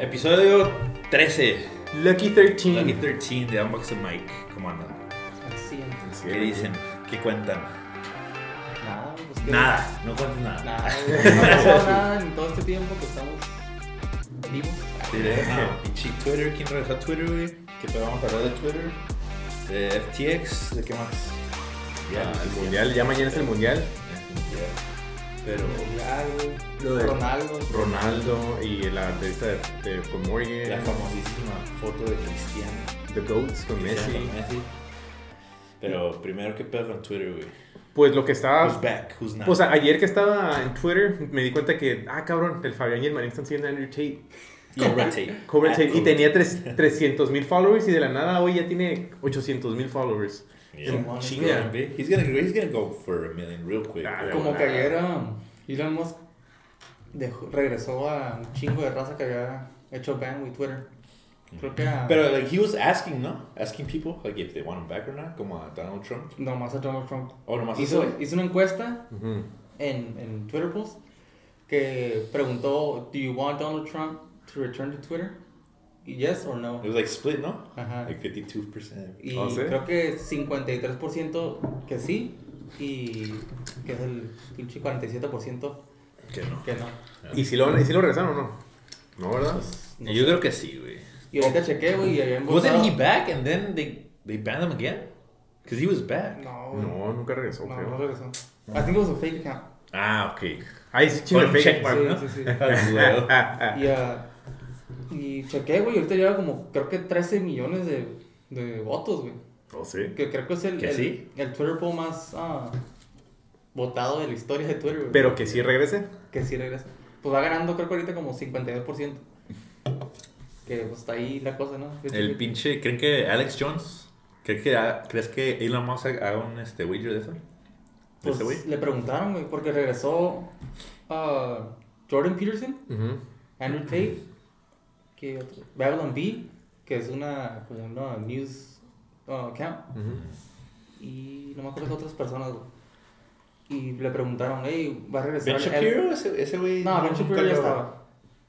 Episodio 13. Lucky 13. Lucky 13 de Unbox Mike. ¿Cómo andan? Accidente. ¿Qué dicen? ¿Qué cuentan? Nada, pues que- Nada, no cuentan nada. Nada, no ha pasado nada en todo este tiempo que estamos vivos. Sí, no, pinche Twitter, ¿quién regresó a Twitter, güey? ¿Qué te vamos a hablar de Twitter? De FTX, ¿de qué más? Ya, el mundial, ya mañana es el mundial. Pero. Ya, güey. Lo de- Ronaldo. Ronaldo y la entrevista de, de- con La Morgan, famosísima foto de Cristiano. The Goats con Messi. Pero primero, ¿qué pedo con Twitter, güey? Pues lo que estaba. Who's back? Who's not? O sea, ayer que estaba en Twitter me di cuenta que, ah, cabrón, el Fabián y el Marín están siguiendo a Andrew Tate. Cobra Tate. Cobra Ah, Tate, y Cobra. tenía tres- 300 mil followers y de la nada hoy ya tiene 800 mil followers. He's gonna, he's gonna go for a million real quick. Ah. Como que ayer Elon Musk dejó- regresó a un chingo de raza que había hecho ban with Twitter. Creo que a, Pero like he was asking, ¿no? Asking people like if they want him back or not, como a Donald Trump. nomás a Donald Trump. O nomás Hizo, eso. hizo una encuesta Ujú. en, en Twitter post que preguntó, ¿Do you want Donald Trump to return to Twitter? Y yes or no. It was like split, ¿no? Ajá. Like 52%. Y ¿Oh, sí? creo que 53% que sí y que es el pinche 47% Que no. que no. ¿Y si lo, y si lo regresaron o no? No, ¿verdad? No Yo sé. creo que sí, güey. Y ahorita chequé, güey, y habían Wasn't votado- he back and then they they banned him again? Because he was back. No. No, nunca regresó, No, creo. no regresó. I think it was a fake account. Ah, ok. Ay, sí, fake. checkmark, Sí, ¿no? sí, sí. Luego. Y, ah, y chequé, güey, ahorita lleva como, creo que 13 millones de, de votos, güey. Oh, sí. Que creo que es el, ¿Que el, sí? el Twitter poll más ah, votado de la historia de Twitter, güey. Pero que sí regrese. Que sí regresa. Pues va ganando, creo que ahorita como 52%. Que pues está ahí la cosa, ¿no? El pinche, ¿creen que Alex Jones? ¿Crees que, ¿Crees que Elon Musk haga un este, wager de eso? ¿De Pues le preguntaron, güey, porque regresó ah, Jordan Peterson, Ujú. Andrew Tate, que otro? Babylon B, que es una, pues, una news ah, account, Ujú. y no me acuerdo de otras personas. Y le preguntaron, hey, ¿va a regresar? Ben Shapiro, ese, güey. No, Ben Shapiro ya estaba.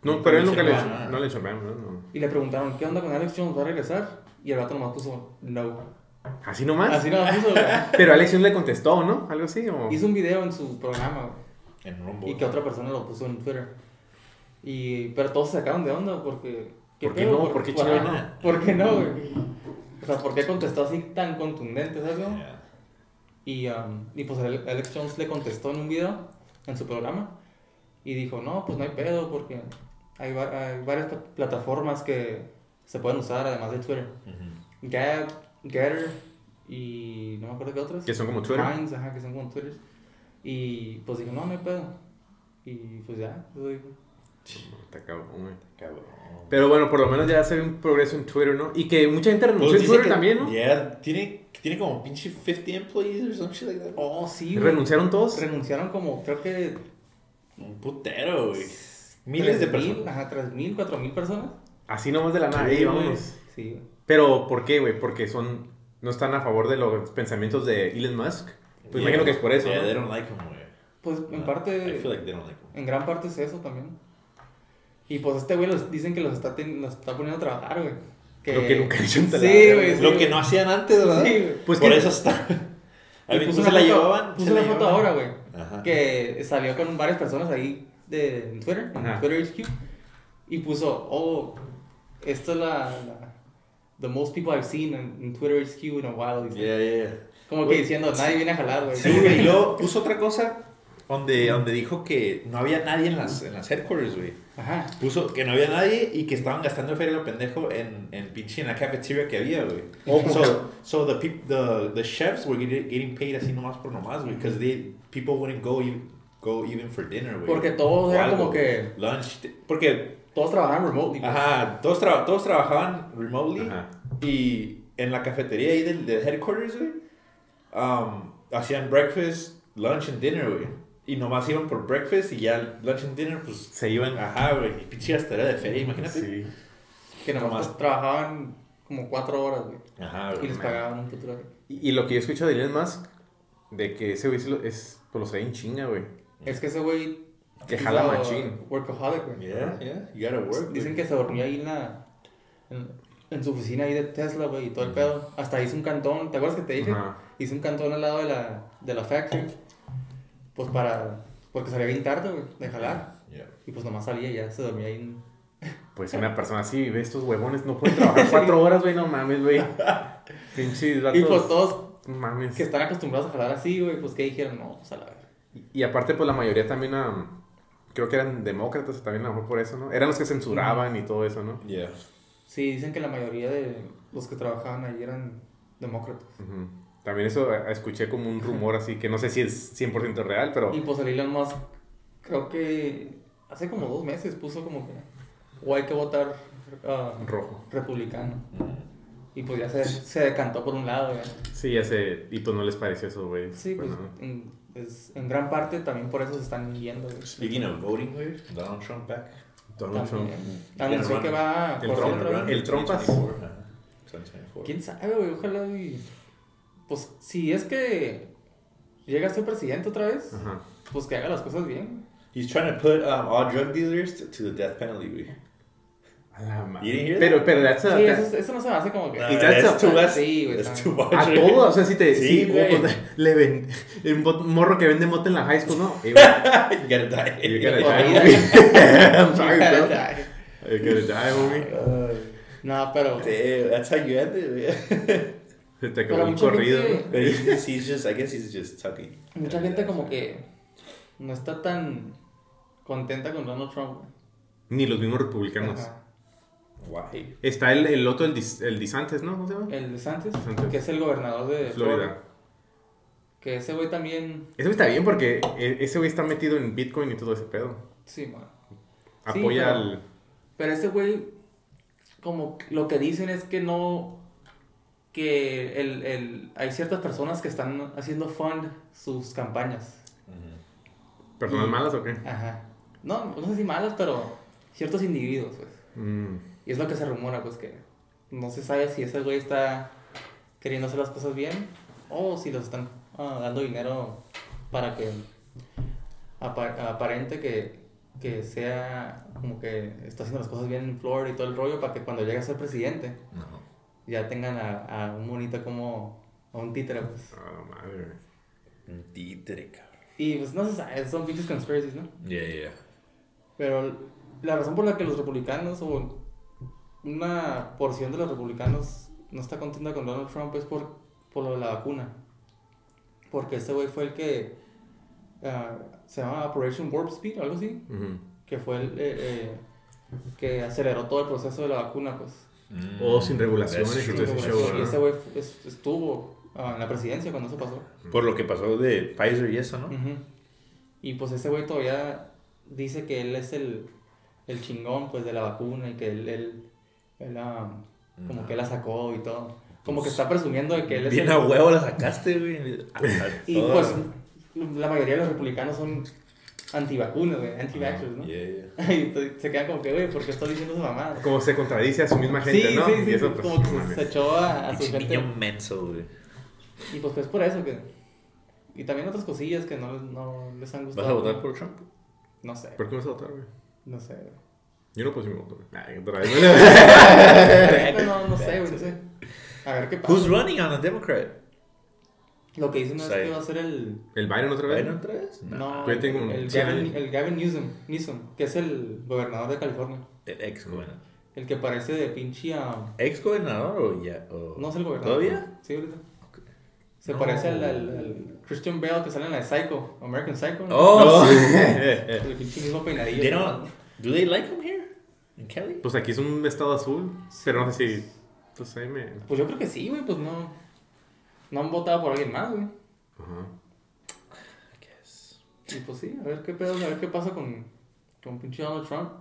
No, pero él nunca le no le ban, ¿no? No. Y le preguntaron, ¿qué onda con Alex Jones? ¿Va a regresar? Y el vato nomás puso, no. Así nomás. Así nomás puso. Pero Alex Jones le contestó, ¿no? Algo así. O... Hizo un video en su programa. En Rumble. Y que otra persona lo puso en Twitter. Y, pero todos se sacaron de onda porque... ¿Por qué pedo? no? ¿Por qué no? ¿Por qué no, güey? O sea, ¿por qué contestó así tan contundente, sabes? Yeah. Y, um, y pues Ale- Alex Jones le contestó en un video, en su programa, y dijo, no, pues no hay pedo porque hay, hay varias pla- plataformas que se pueden usar además de Twitter. Ujú. Gab, Getter y no me acuerdo qué otras. Que son como Twitter. Minds, ajá, que son como Twitter. Y pues dijo, no, no hay pedo. Y pues ya, eso dijo. Está cabrón, güey. Cabrón. Pero bueno, por lo menos ya se ve un progreso en Twitter, ¿no? Y que mucha gente renunció Pues en dice Twitter que- también, ¿no? Yeah, tiene, tiene como pinche 50 employees or some shit like that. Oh, sí, güey. ¿Renunciaron todos? Renunciaron como, creo que... Un putero, güey. Miles de 3,000, personas. Ajá, 3.000, 4.000 personas. Así nomás de la nada, Sí, vámonos. Sí. Pero, ¿por qué, güey? Porque son... No están a favor de los pensamientos de Elon Musk. Pues Yeah. imagino que es por eso, Yeah, ¿no? they don't like him, güey. Pues en I parte, feel like they don't like him. en gran parte es eso también. Y pues este güey los, dicen que los está, ten- los está poniendo a trabajar, güey. Lo que nunca he hecho en Sí, güey. sí, Lo que no hacían antes, ¿verdad? Sí, güey. Pues Por que- eso está. A mí puso se la llevaban. Puso se una la foto ahora, güey. Que salió con varias personas ahí de en Twitter, en Ajá. Twitter HQ. Y puso, oh, esto es la, la- The most people I've seen in, in Twitter HQ in a while. Yeah, yeah, yeah. Como que Güey. diciendo, nadie viene a jalar, güey. Sí, güey. Y luego puso otra cosa donde, donde dijo que no había nadie en las, en las headquarters, güey. Ajá. Puso que no había nadie y que estaban gastando feria lo pendejo en, en pinche en la cafeteria que había, güey. Oh, so, so the, peop- the, the chefs were getting, getting paid así nomás por nomás, güey. Because they, people wouldn't go, e- go even for dinner, güey. Porque todos eran como que-. Lunch. Porque, Todos trabajaban remotely. pues. ajá, todos, tra- todos trabajaban remotely. Ajá. Y en la cafetería ahí del, del headquarters, güey, um, hacían breakfast, lunch and dinner, güey. Y nomás iban por breakfast y ya lunch and dinner, pues, Se iban... ajá, güey. Y pinche gastadera de feria, imagínate. Sí. Que nomás trabajaban como cuatro horas, güey. Ajá, Y güey. les pagaban un puto. Y, y lo que yo escucho de Elon Musk, de que ese güey es... Pues lo sabe en chinga, güey. Es que ese güey Que jala machín. Workaholic, güey. Yeah, yeah. You gotta work. Dicen que se dormía ahí en la. En, en su oficina ahí de Tesla, güey, y todo el pedo. Hasta hizo un cantón. ¿Te acuerdas que te dije? Ajá. Hizo un cantón al lado de la, de la factory. Pues para. Porque salía bien tarde, güey, de jalar. Yeah. Y pues nomás salía y ya se dormía ahí. en- Pues una persona así, ve estos huevones, no pueden trabajar cuatro horas, güey, no mames, güey. Pinches. Y pues todos mames. que están acostumbrados a jalar así, güey, pues que dijeron, no, pues a la verga. Y, y aparte, pues la mayoría también, am, creo que eran demócratas también, a lo mejor por eso, ¿no? Eran los que censuraban y todo eso, ¿no? Yeah. Sí, dicen que la mayoría de los que trabajaban ahí eran demócratas. Ujú. También eso eh, escuché como un rumor así, que no sé si es 100% real, pero... Y pues el Elon Musk, creo que hace como dos meses puso como que, o hay que votar ah, Rojo. republicano. Mm. Y pues ya se, se decantó por un lado, ya. Sí, ya sé, y pues no les pareció eso, güey. Sí, pues en, es- en gran parte también por eso se están yendo. güey. Speaking of voting, güey, Donald Trump back. Donald Trump. También. Anunció run. que va El Trump. El Trumpas. 2024, ajá. 2024. ¿Quién sabe, güey? Ojalá y... Pues si es que llega a ser presidente otra vez, Ajá. pues que haga las cosas bien. He's trying to put um, all drug dealers to, to the death penalty, güey. A la madre. Pero, pero, that's a- Sí, that- eso, eso no se me hace como que... Y that's too much. Sí, güey, too much. A güey. todo, o sea, si te. Sí, Sí, güey. pues, le ven. El bot- morro que vende moto en la high school, ¿no? You gotta die. You gotta die. I'm sorry, bro. Ay, You gotta die, homie. No, pero... Damn, that's how you end it, güey. Se te acabó el mucha corrido. gente- But he's, just- I guess he's just tucking. Mucha gente como que no está tan contenta con Donald Trump. güey. Ni los mismos republicanos. Ajá. Why? Está el, el otro, el, Dis- el Disantes, ¿no? ¿Cómo se llama? El de Santos, DeSantis. que es el gobernador de Florida. Florida. Que ese güey también... Eso está bien porque e- ese güey está metido en Bitcoin y todo ese pedo. Sí, man. Apoya pero- al. Pero ese güey, como lo que dicen es que no... Que el, el, hay ciertas personas que están haciendo fund sus campañas. ¿Personas Y- malas o qué? Ajá. No, no sé si malas, pero ciertos individuos, pues. Mm. Y es lo que se rumora, pues que no se sabe si ese güey está queriendo hacer las cosas bien o si los están ah, dando dinero para que apa- aparente que, que sea como que está haciendo las cosas bien en Florida y todo el rollo para que cuando llegue a ser presidente No. Ya tengan a, a un monito como a un títere, pues. La madre. Un títere, cabrón. Y pues no se sabe, son pinches conspiracies, ¿no? Yeah, yeah. Pero la razón por la que los republicanos o una porción de los republicanos no está contenta con Donald Trump es por, por lo de la vacuna. Porque ese güey fue el que ah, se llama Operation Warp Speed o algo así, que fue el eh, eh, que aceleró todo el proceso de la vacuna, pues. Mm. O sin regulaciones y ese y show, ¿no? ese güey estuvo ah, en la presidencia cuando eso pasó. Por lo que pasó de Pfizer y eso, ¿no? Ujú. Y pues ese güey todavía dice que él es el, el chingón pues de la vacuna y que él, él, él, como que la sacó y todo. Como que está presumiendo de que él es Bien el- a huevo la sacaste, güey. Y pues la mayoría de los republicanos son antivacunas, güey, anti-vaxxers, ¿no? Yeah, yeah. Y se quedan como que, güey, ¿por qué estoy diciendo esa mamada? Como se contradice a su misma gente, sí, ¿no? sí, y sí, eso, sí, pues, como que mames. se echó a, a su gente. niño menso, güey. Y pues es por eso que... Y también otras cosillas que no, no les han gustado. ¿Vas a votar por Trump? No sé, ¿Por qué vas a votar, güey? no sé. güey. Yo no puse mi voto, güey. No, no sé, güey, no sé. A ver qué pasa. Who's running on a Democrat? Lo que dicen es Sí. que va a ser el... ¿El Biden otra vez? ¿Biden otra vez? No, un- el, sí, Gavin, el- el Gavin Newsom, Newsom, que es el gobernador de California. El ex gobernador. El que parece de pinche a... ¿Ex gobernador o ya? o- No es el gobernador. ¿Todavía? Sí, ahorita. Se No. parece al, al- al Christian Bale que sale en la de Psycho, American Psycho. ¿no? Oh, sí. El pinche mismo peinadillo. They don't, do they like him here? In Kelly? Pues aquí es un estado azul, pero no sé si... Pues ahí me... Pues yo creo que sí, güey, pues no... No han votado por alguien más, güey. Ajá. I guess. Y pues sí, a ver qué pedo, a ver qué pasa con, con pinche Donald Trump.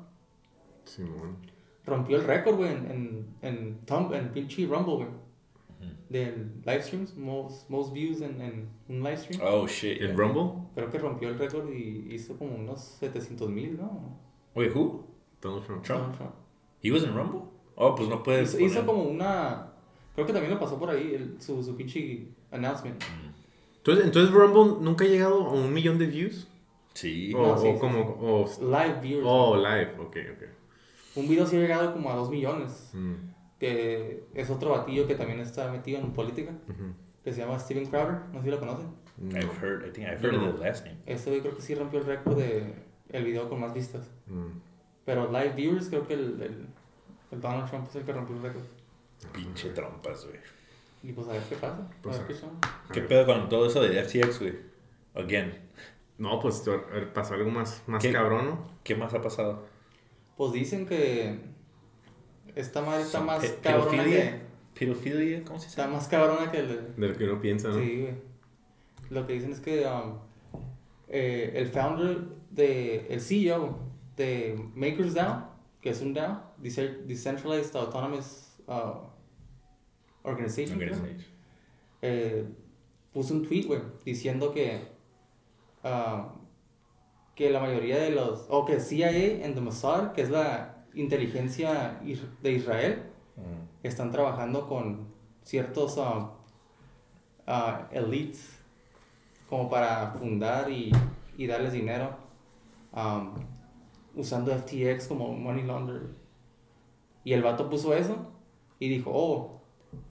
Simón. rompió el récord, güey, en, en, en, Tum- en pinche Rumble, güey. Del live streams, most, most views en, en un live stream. Oh, shit. ¿El yeah. Rumble? Creo que rompió el récord y hizo como unos 700 mil, ¿no? Wait, who? Donald Trump. Trump. Donald Trump. He was in Rumble? Oh, pues no puedes. Hizo, hizo poner- como una... Creo que también lo pasó por ahí, el, su, su pinche announcement. Entonces, entonces Rumble nunca ha llegado a un millón de views. Sí. O, No, sí, o sí, como. O, Live viewers. oh, live, ok, ok. Un video sí ha llegado como a 2 millones. Mm, Que es otro batillo que también está metido en política. Que se llama Steven Crowder. No sé si lo conocen. No. I've heard, I think I've heard no. of the last name. Este creo que sí rompió el récord de el video con más vistas. Mm. Pero live viewers creo que el, el, el Donald Trump es el que rompió el récord. Pinche trompas, güey. Y pues a ver qué pasa. Pues, a ver qué son. ¿Qué pedo con todo eso de FTX, güey? Again. No, pues pasó algo más, más ¿Qué? cabrón, ¿no? ¿Qué más ha pasado? Pues dicen que esta madre está más Pe- cabrona pedofilia. que. ¿Pedofilia? ¿Cómo se Está llama? más cabrona que el. De lo que uno piensa, ¿no? Sí, güey. Lo que dicen es que um, eh, el founder de. El CEO de Makers DAO, que es un DAO, Dece- Decentralized Autonomous uh, Organization, eh, puso un tweet, güey, diciendo que, ah, que la mayoría de los, o que CIA and the Mossad, que es la inteligencia de Israel, Mm. están trabajando con ciertos ah, ah, elites como para fundar y, y darles dinero um, usando FTX como money launderer. Y el vato puso eso y dijo, oh,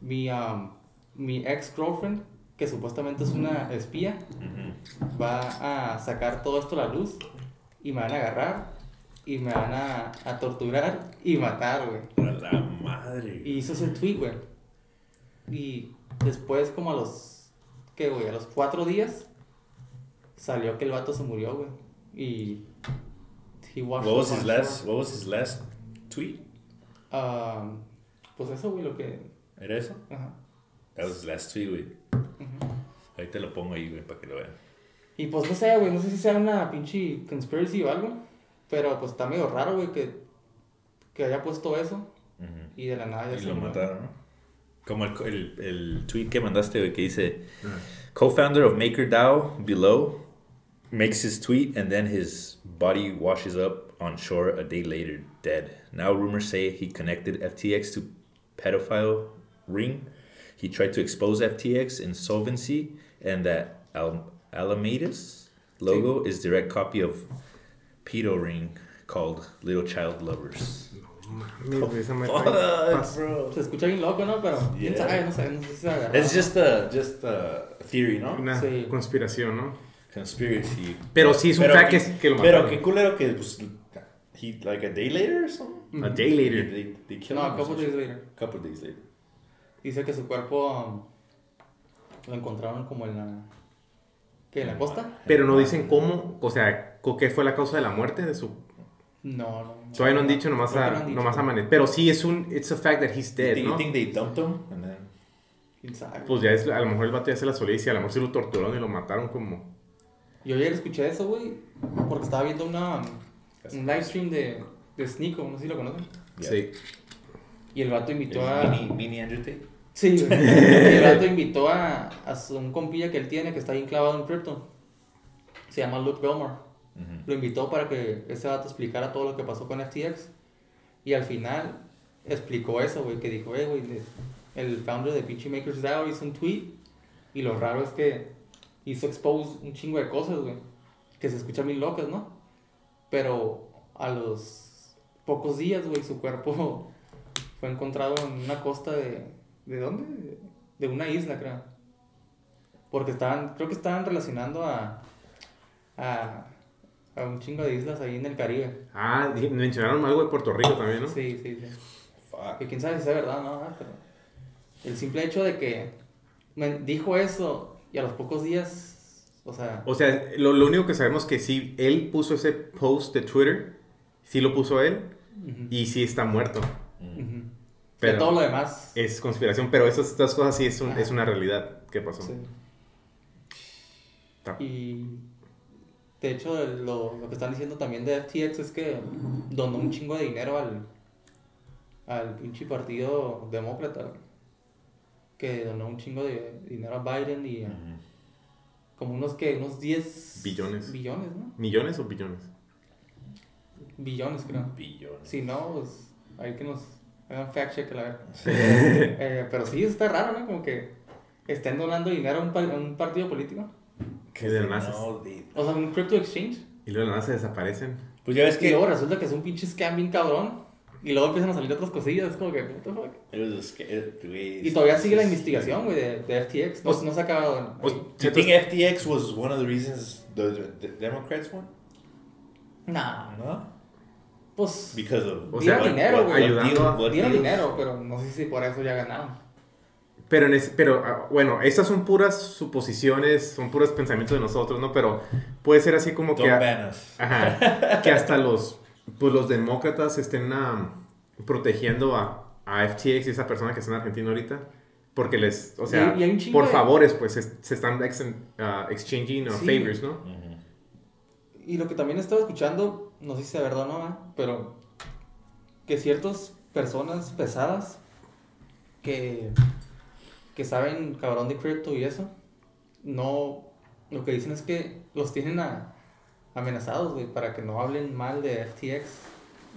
mi, um, mi ex girlfriend, que supuestamente es una espía, va a sacar todo esto a la luz y me van a agarrar y me van a, a torturar y matar, güey. A la madre. Y hizo ese tweet, güey. Y después, como a los. ¿Qué, güey? A los cuatro días. Salió que el vato se murió, güey. Y. He What was his last, shore. what was his last tweet? Ah, pues eso, güey, lo que. ¿Era eso? Ajá. That was his last tweet, güey. Ujú. Ahí te lo pongo ahí, güey, para que lo vean. Y pues no sé, güey. No sé si sea una pinche conspiracy o algo. Pero pues está medio raro, güey, que. Que haya puesto eso. Ujú. Y de la nada ya Y se lo murió. mataron, ¿no? Como el, el, el tweet que mandaste, güey, que dice... Ah. Co-founder of MakerDAO below makes his tweet and then his body washes up on shore a day later, dead. Now rumors say he connected FTX to pedophile ring. He tried to expose FTX insolvency and that Al- Alameda's logo is direct copy of pedo ring called Little Child Lovers. Mames, güey, esa madre Fuck, bro. Se escucha bien loco, ¿no? Pero. ¿Quién Yeah. sabe? No sé. No sé si se agarró. It's just a just a theory, no? Una Sí. conspiración, ¿no? Conspiracy. Pero sí es un Pero fact que- que, que lo Pero mataron. qué culero que pues he like a day later or something. A day later. They, they killed No, him a or couple some days shit. later. Couple days later. Dice que su cuerpo lo encontraron como en la. ¿Qué? ¿En la costa? Pero no dicen cómo, o sea, qué fue la causa de la muerte de su... No, no. no. Todavía no han dicho, nomás, a, no dicho. nomás a Manet. Pero sí es un, it's a fact that he's dead, ¿no? think they dumped him and then ¿Quién sabe? Pues ya es, a lo mejor el vato ya se la solía y si a lo mejor se lo torturaron y lo mataron como... Yo ayer escuché eso, güey, porque estaba viendo una, un live stream de, de Sneeko, no sé si lo conocen. Sí. Y el vato invitó a... Mini mini Andrew Tate? Sí. Y el vato invitó a, a un compilla que él tiene que está bien clavado en crypto. Se llama Luke Belmar. Ujú. Lo invitó para que ese vato explicara todo lo que pasó con FTX. Y al final explicó eso, güey, que dijo, eh, güey, el founder de Pitchy Makers DAO hizo un tweet. Y lo raro es que hizo expose un chingo de cosas, güey. Que se escuchan bien locas, ¿no? Pero a los pocos días, güey, su cuerpo fue encontrado en una costa de... ¿De dónde? De una isla, creo. Porque estaban, creo que estaban relacionando a... A, a un chingo de islas ahí en el Caribe. Ah, mencionaron algo de Puerto Rico también, ¿no? Sí, sí, sí. Fuck. Que quién sabe si es verdad o no, ah, pero el simple hecho de que me dijo eso y a los pocos días, o sea, O sea, lo, lo único que sabemos que sí, él puso ese post de Twitter, sí lo puso él, y sí está muerto. ujú. Pero- de todo lo demás. Es conspiración, pero esas estas cosas sí es, un- es una realidad que pasó. sí. Y de hecho, lo, lo que están diciendo también de FTX es que donó un chingo de dinero al, al pinche partido demócrata. Que donó un chingo de dinero a Biden y a- como unos que unos 10 Billones. billones, ¿no? ¿Millones o billones? Billones, creo. Billones. Si no, pues hay que nos hagan fact check la verga. Eh, pero sí, está raro, ¿no? Como que estén donando dinero a un, pa- un partido político. ¿Qué? No, they- O sea, un crypto exchange. Y luego de la nada se desaparecen. Pues ya ves Y que. luego resulta que es un pinche scam bien cabrón. Y luego empiezan a salir otras cosillas. Es como que, what the fuck? Was güey, Y todavía sigue la es- investigación, güey, de, de FTX. No, no se ha acabado. Pues, Do you think FTX was one of the reasons the, the Democrats won? Nah, No. Pues Because of. O dieron sea, dinero, güey. ayudando a- Dieron dinero, pero no sé si por eso ya ganaron. Pero, en ese- pero ah, bueno, estas son puras suposiciones, son puros pensamientos de nosotros, ¿no? Pero puede ser así como que... Don't us. Ajá, que hasta los, pues los demócratas estén ah, protegiendo a, a FTX y esa persona que está en Argentina ahorita. Porque les, o sea, Y- y por de- favores, pues se, se están ex- ah, exchanging uh, Sí. favors, ¿no? Ujú. Y lo que también he estado escuchando, no sé si sea verdad o no, ¿eh? pero que ciertas personas pesadas que, que saben cabrón de cripto y eso, no, lo que dicen es que los tienen a- amenazados, güey, para que no hablen mal de FTX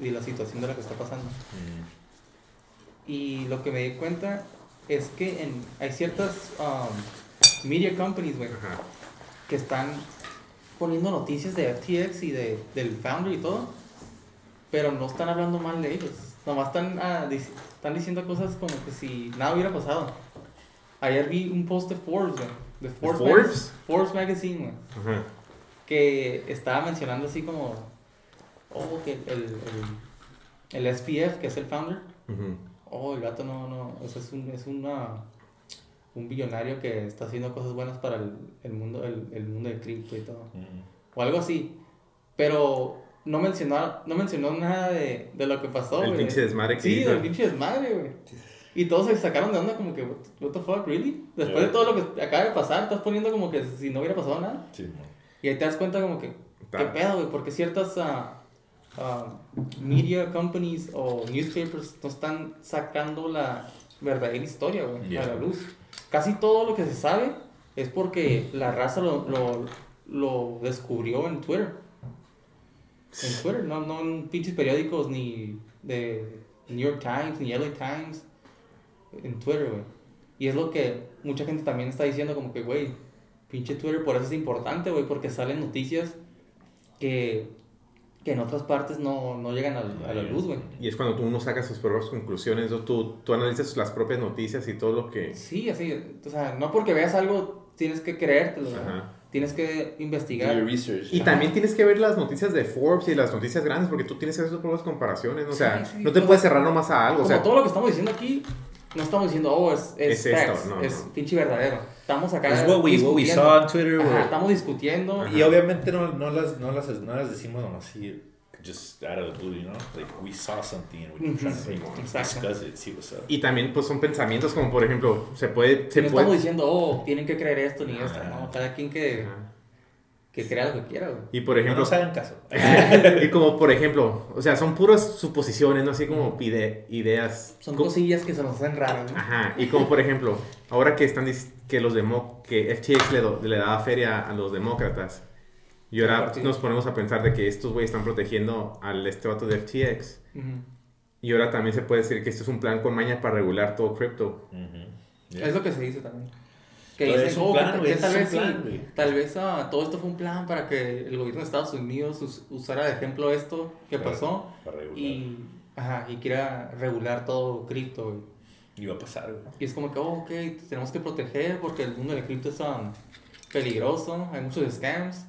y la situación de la que está pasando. Mm. Y lo que me di cuenta es que en, hay ciertas um, media companies, güey, que están poniendo noticias de FTX y de, del founder y todo, pero no están hablando mal de ellos. Nomás están, ah, dic- están diciendo cosas como que si nada hubiera pasado. Ayer vi un post de Forbes, güey, de Forbes, Forbes? Mag- Forbes Magazine, güey, Ajá. que estaba mencionando así como, oh, que el, el, el SPF, que es el founder, Ujú. oh, el gato no, no, o sea, es un, es una, un billonario que está haciendo cosas buenas para el, el mundo, el, el mundo del cripto y todo o algo así. Pero no mencionó, no mencionó nada de, de lo que pasó, El pinche desmadre que Sí, hizo. del pinche desmadre, güey. Y todos se sacaron de onda como que, what, the fuck, really? Después Yeah. de todo lo que acaba de pasar, estás poniendo como que si no hubiera pasado nada. Sí. Y ahí te das cuenta como que, ¿qué pedo, güey? Porque ciertas ah, ah, media companies o newspapers no están sacando la verdadera historia, güey, Yeah. a la luz. Casi todo lo que se sabe es porque la raza lo, lo, lo descubrió en Twitter. En Twitter, no, no en pinches periódicos ni de New York Times, ni LA Times. En Twitter, güey. Y es lo que mucha gente también está diciendo como que, güey, pinche Twitter por eso es importante, güey, porque salen noticias que, que en otras partes no, no llegan a, a la luz, güey. Y es cuando tú uno saca sus propias conclusiones, tú, tú analizas las propias noticias y todo lo que... Sí, así, o sea, no porque veas algo tienes que creértelo. Ajá. Tienes que investigar. research. Y también tienes que ver las noticias de Forbes y las noticias grandes porque tú tienes que hacer tus propias comparaciones, ¿no? O sea, Sí, sí, no te o puedes sea, cerrar nomás a algo, o Como sea, todo lo que estamos diciendo aquí, no estamos diciendo, oh, es, es, Es esto, no, es no. pinche verdadero. Estamos acá. It's what we, what we discutiendo. saw on Twitter. Ajá, estamos discutiendo. Y obviamente no, no, las, no, las, no las decimos nomás así, just out of the blue, you know? Like, we saw something and we're trying to discuss it, see what's up. y también pues son pensamientos como por ejemplo, se puede... Se no puede estamos diciendo, oh, tienen que creer esto ni esto, Ajá. ¿no? Cada quien que, Ajá. Que crea lo que quiera, güey. Y por No ejemplo, nos hagan caso. y como por ejemplo, o sea, son puras suposiciones, ¿no? Así como pide, ideas. Son Co- cosillas que se nos hacen raras, ¿no? Ajá, y como por ejemplo, ahora que están que los demo que FTX le, do- le daba feria a los demócratas, y Al ahora nos ponemos a pensar de que estos güeyes están protegiendo al este vato de FTX, Ujú. y ahora también se puede decir que esto es un plan con maña para regular todo cripto. Ujú. Yeah. Es lo que se dice también. Que Pero dicen, es un oh, plan, que- güey, que tal es vez sí, plan, güey. tal vez ah, todo esto fue un plan para que el gobierno de Estados Unidos us- usara de ejemplo esto que pasó y, ajá, y quiera regular todo cripto, güey. Iba a pasar, güey. Y es como que, oh, ok, tenemos que proteger porque el mundo del cripto es um, peligroso, hay muchos scams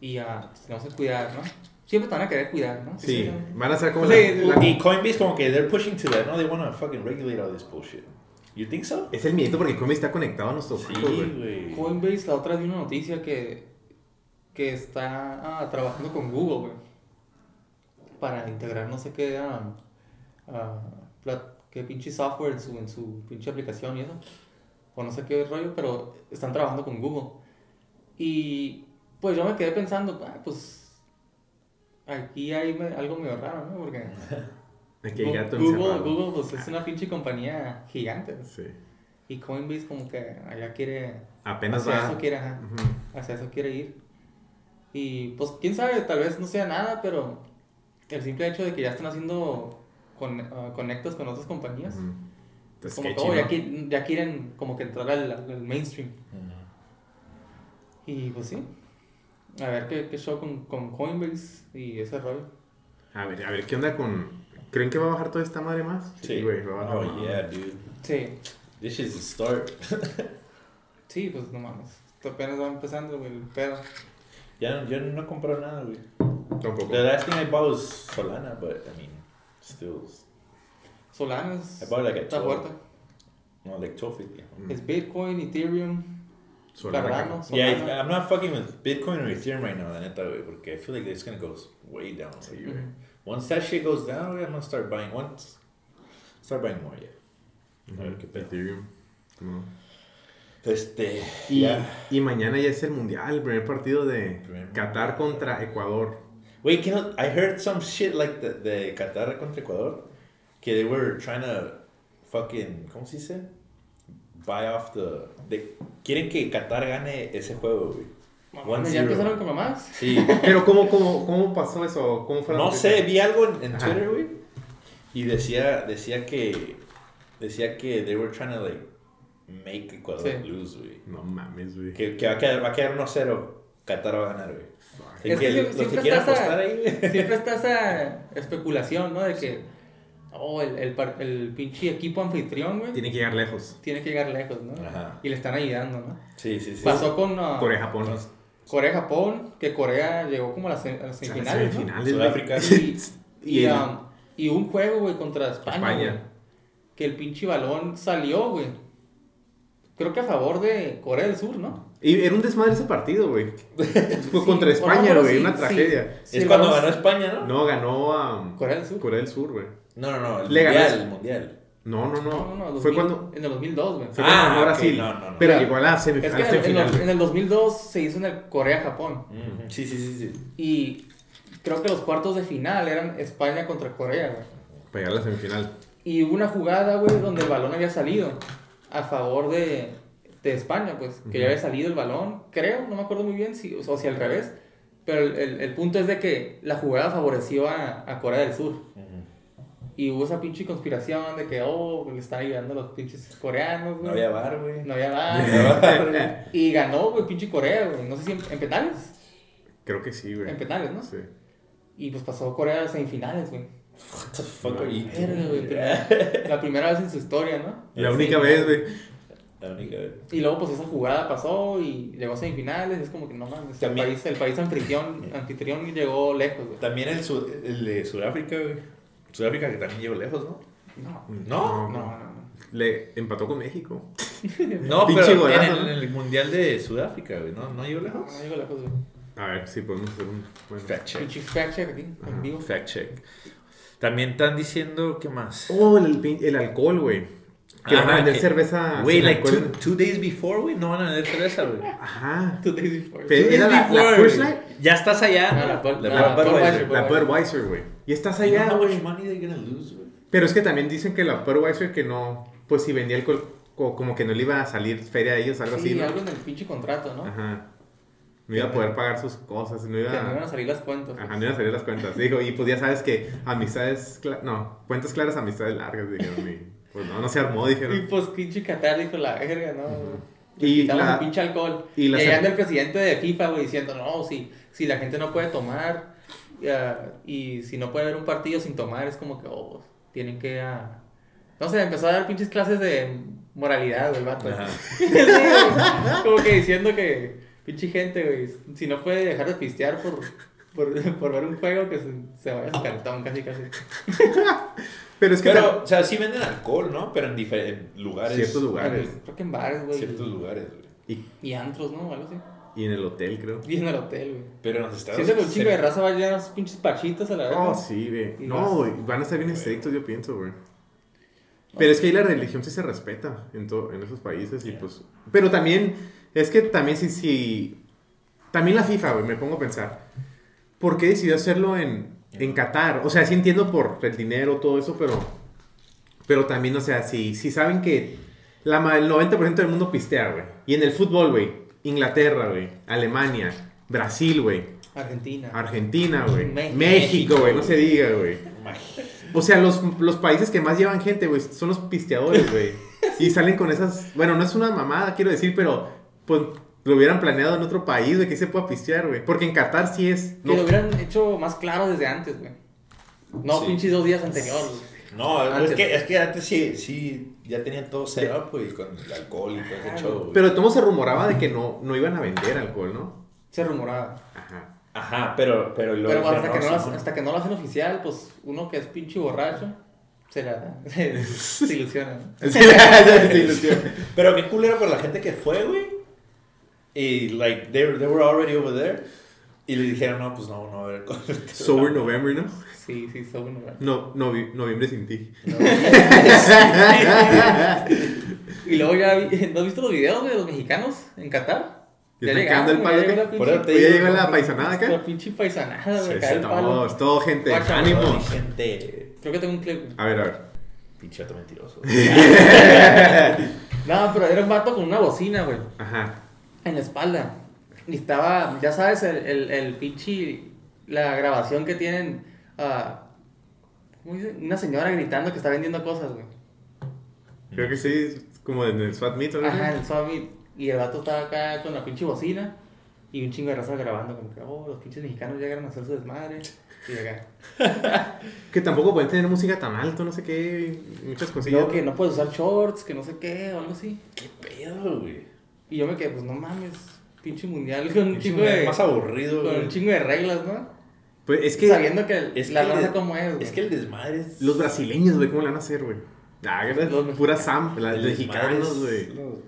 y ah, tenemos que cuidar, ¿no? Siempre te van a querer cuidar, ¿no? Sí, van a ser como Sí, la- la- Y Coinbase como que they're pushing to that, no? They want to fucking regulate all this bullshit. You think so? Es el miedo porque Coinbase está conectado a nuestros Sí, güey. Coinbase, la otra vez vi una noticia que, que está ah, trabajando con Google, güey. Para integrar no sé qué, ah, ah, plat- qué pinche software en su, en su pinche aplicación y eso. O no sé qué rollo, pero están trabajando con Google. Y pues yo me quedé pensando, ah, pues aquí hay me- algo medio raro, ¿no? Porque Aquí hay gato Google, encerrado. Google pues, es una pinche compañía gigante. Sí. Y Coinbase como que allá quiere Apenas hacia va. eso quiere, ajá, Ujú. hacia eso quiere ir. Y pues quién sabe, tal vez no sea nada, pero el simple hecho de que ya están haciendo con, ah, conectas con otras compañías, es Está como oh, ya, ¿no? qui- ya quieren como que entrar al, al mainstream. Ujú. Y pues sí, A ver qué, qué show con, con Coinbase y ese rollo. A ver, a ver, ¿qué onda con. ¿Creen que va a bajar toda esta madre más? Sí. güey, va a bajar Oh, más. yeah, dude. Sí, This is the start. sí, pues no mames. Esto apenas va empezando, güey, el pedo. ya, no- yo no he comprado nada, güey. Tampoco. The last thing I bought was Solana, but I mean, still. Solana es, I bought like a está 12. fuerte. No, like 1250. Mm. Es Bitcoin, Ethereum, Solana. Cardano, Yeah, Solana. I'm not fucking with Bitcoin or Ethereum right now, la neta, güey, porque I feel like it's gonna go way down. Sí, güey. Once that shit goes down, I'm gonna start buying once. Start buying more, yeah. A ver qué pedo. Ethereum. No. Este, Y, ya. y mañana ya es el mundial, el primer partido de Primer Qatar contra Ecuador. Wait, can I, I heard some shit like the, de Qatar contra Ecuador, que they were trying to fucking, ¿cómo se dice? Buy off the, de, quieren que Qatar gane ese juego, güey. Mames, ¿Ya 1-0. empezaron con mamás? Sí. Pero ¿cómo, cómo, cómo pasó eso? ¿Cómo fue la No sé, vi algo en. Twitter, güey. Y decía, decía que, decía que they were trying to like make Ecuador Sí. lose, güey. No mames, güey. Que, que va a quedar, va a quedar 1-0. Qatar va a ganar, güey. Es que que que siempre quieran está esa- apostar ahí, güey. Siempre está esa especulación, ¿no? De que, oh, el, el, par- el pinche equipo anfitrión, güey, Tiene que llegar lejos. tiene que llegar lejos, ¿no? Ajá. Y le están ayudando, ¿no? Sí, sí, sí. Pasó con uh, Corea-Japón. Corea-Japón, que Corea llegó como a las, a las semifinales, ¿no? Sudáfrica. Y, Y y, el- um, y un juego, güey, contra España, España. güey, que el pinche balón salió, güey. Creo que a favor de Corea del Sur, ¿no? Y era un desmadre ese partido, güey. Fue contra España, güey. sí, una sí. tragedia. Sí, es cuando ganó España, ¿no? No, ganó a Corea del Sur. Corea del Sur, güey. No, no, no. El Le ganó- mundial, el mundial. No, no, no. No, no, no. Fue 2000 cuando, En el 2002, güey. fue Ah, cuando ganó ok, Brasil. no, no, no. Pero llegó a la Es semifinal. que en, los- en el 2002 se hizo en el Corea-Japón. Sí, sí, sí, sí. Y creo que los cuartos de final eran España contra Corea, güey. Para llegar a la semifinal. Y hubo una jugada, güey, donde el balón había salido a favor de, de España, pues. Que ya había salido el balón, creo, no me acuerdo muy bien, si, o si al revés. Pero el, el- el punto es de que la jugada favoreció a, a Corea del Sur. Y hubo esa pinche conspiración de que, oh, le están ayudando a los pinches coreanos, güey. No había bar, güey. No había nada. No había bar. Y ganó, güey, pinche Corea, güey. No sé si en, en penales. Creo que sí, güey. En penales, ¿no? Sí. Y pues pasó Corea a semifinales, güey. What the fuck are you La primera vez en su historia, ¿no? La Sí, única vez, güey. La única vez. Y luego, pues esa jugada pasó y llegó a semifinales. Es como que no mames. El país, el país anfitrión, anfitrión llegó lejos, güey. También el, Sud- el de Sudáfrica, güey. Sudáfrica que también llegó lejos, ¿no? No. ¿No? No, no, no. Le empató con México. No, pero en el, ¿no? en el mundial de Sudáfrica, güey. ¿No, no llegó No, lejos? no llegó lejos, güey. A ver si podemos hacer un. Bueno. Fact check. Fact check aquí, en vivo. Fact check. También están diciendo, ¿qué más? Oh, el, pin- el alcohol, güey. Que van a vender que- cerveza. Güey, like two, days before, güey, no van a vender cerveza, güey. Ajá. Two days before. Pero Two era days la, la Ya estás allá. Ah, la Bud- La la Budweiser. Budweiser. la Budweiser, güey. Y estás allá, güey. money they're gonna lose, güey? Pero es que también dicen que la Budweiser que no. Pues si vendía alcohol, co- como que no le iba a salir feria a ellos, algo Sí, así, ¿no? algo en el pinche contrato, ¿no? Ajá. No iba a poder pagar sus cosas, no Que no iban iba a salir las cuentas. pues. Ajá, no iban a salir las cuentas. Dijo, y pues ya sabes que amistades, cla- no, cuentas claras, amistades largas, dijeron. Y pues no, no se armó, Y dijeron. pues pinche Qatar dijo la verga, ¿no? Y Y la- el pinche alcohol. y Y, la- llegando el presidente de FIFA, güey, diciendo, no, si, si la gente no puede tomar ya, y si no puede haber un partido sin tomar, es como que, oh, tienen que... ah, No sé, empezó a dar pinches clases de moralidad, güey, el vato. Ajá. Sí, güey. como que diciendo que, pinche gente, güey, si no puede dejar de pistear por, por, por ver un juego, que se, se vaya a su cartón, casi, casi. Pero es que Pero, o sea, sí venden alcohol, ¿no? Pero en diferentes lugares. ciertos lugares. Creo que en bares, güey. Ciertos lugares, güey. Y, Y antros, ¿no? Algo así. Y en el hotel, creo. Y en el hotel, güey. Pero en los Estados Siento que un chingo de raza va a llenar sus pinches pachitos a la vez. Oh, ¿no? sí, güey. No, güey, van a estar bien estrictos, yo pienso, güey. Pero es que ahí la religión sí se respeta en, to- en esos países y Yeah. pues... Pero también, es que también sí, sí... También la FIFA, güey, me pongo a pensar. ¿Por qué decidió hacerlo en, en Qatar? O sea, sí entiendo por el dinero, todo eso, pero... Pero también, o sea, si, si saben que la, el 90% del mundo pistea, güey. Y en el fútbol, güey. Inglaterra, güey. Alemania. Brasil, güey. Argentina. Argentina, güey. México. Güey. No se diga, güey. O sea, los, los países que más llevan gente, güey, son los pisteadores, güey. Y salen con esas... Bueno, no es una mamada, quiero decir, pero... Pues lo hubieran planeado en otro país, güey, que se pueda pistear, güey. Porque en Qatar sí es. Que no- lo hubieran hecho más claro desde antes, güey. No Sí. pinches dos días anteriores, güey. No, Antes. es que, es que antes sí, sí, ya tenían todo set up, güey, con el alcohol y todo ese show, güey. Pero de se rumoraba de que no, no iban a vender alcohol, ¿no? Se rumoraba. Ajá. Ajá, pero, pero Pero hasta, que no hasta que no lo hacen oficial, pues uno que es pinche borracho, se la se ilusiona. ¿no? Sí, ya se ilusiona. Pero qué culero por la gente que fue, güey. Y, like, they, they were already over there. Y le dijeron, no, pues no, no, a ver. Sober November, ¿no? Sí, sí, son uno. No, novi- noviembre sin ti. Y luego ya, vi- ¿no has visto los videos de los mexicanos en Qatar? ¿Ya está cagando el palo acá? Por eso te digo, llegó la paisanada acá. La pinche paisanada, Sí, güey, sí, todo, palo. es todo, gente. Guacha, Ánimo. Gente. Creo que tengo un clip. A ver, a ver. Pinche vato mentiroso. No, pero era un vato con una bocina, güey, Ajá. en la espalda. Y estaba, ya sabes, el, el, el pinche, la grabación que tienen, ¿cómo dice? Una señora gritando que está vendiendo cosas, güey. Creo que sí, como en el SWAT Meet, ¿no? Ajá, el Summit. Y el vato estaba acá con la pinche bocina y un chingo de raza grabando, como que, oh, los pinches mexicanos llegaron a hacer su desmadre. Y acá. Que tampoco pueden tener música tan alto, no sé qué, muchas cosillas. luego que no puedes usar shorts, que no sé qué, o algo así. ¿Qué pedo, güey? Y yo me quedé, pues no mames, pinche mundial con un chingo de. Más aburrido, Con un güey. chingo de reglas, ¿no? Pues es que Sabiendo que Es la que raza de- como es. güey. Es que el desmadre es. los brasileños, güey, ¿cómo le van a hacer, güey? Ah, Los pura mexicanos. Sam, las mexicanos, güey. lo-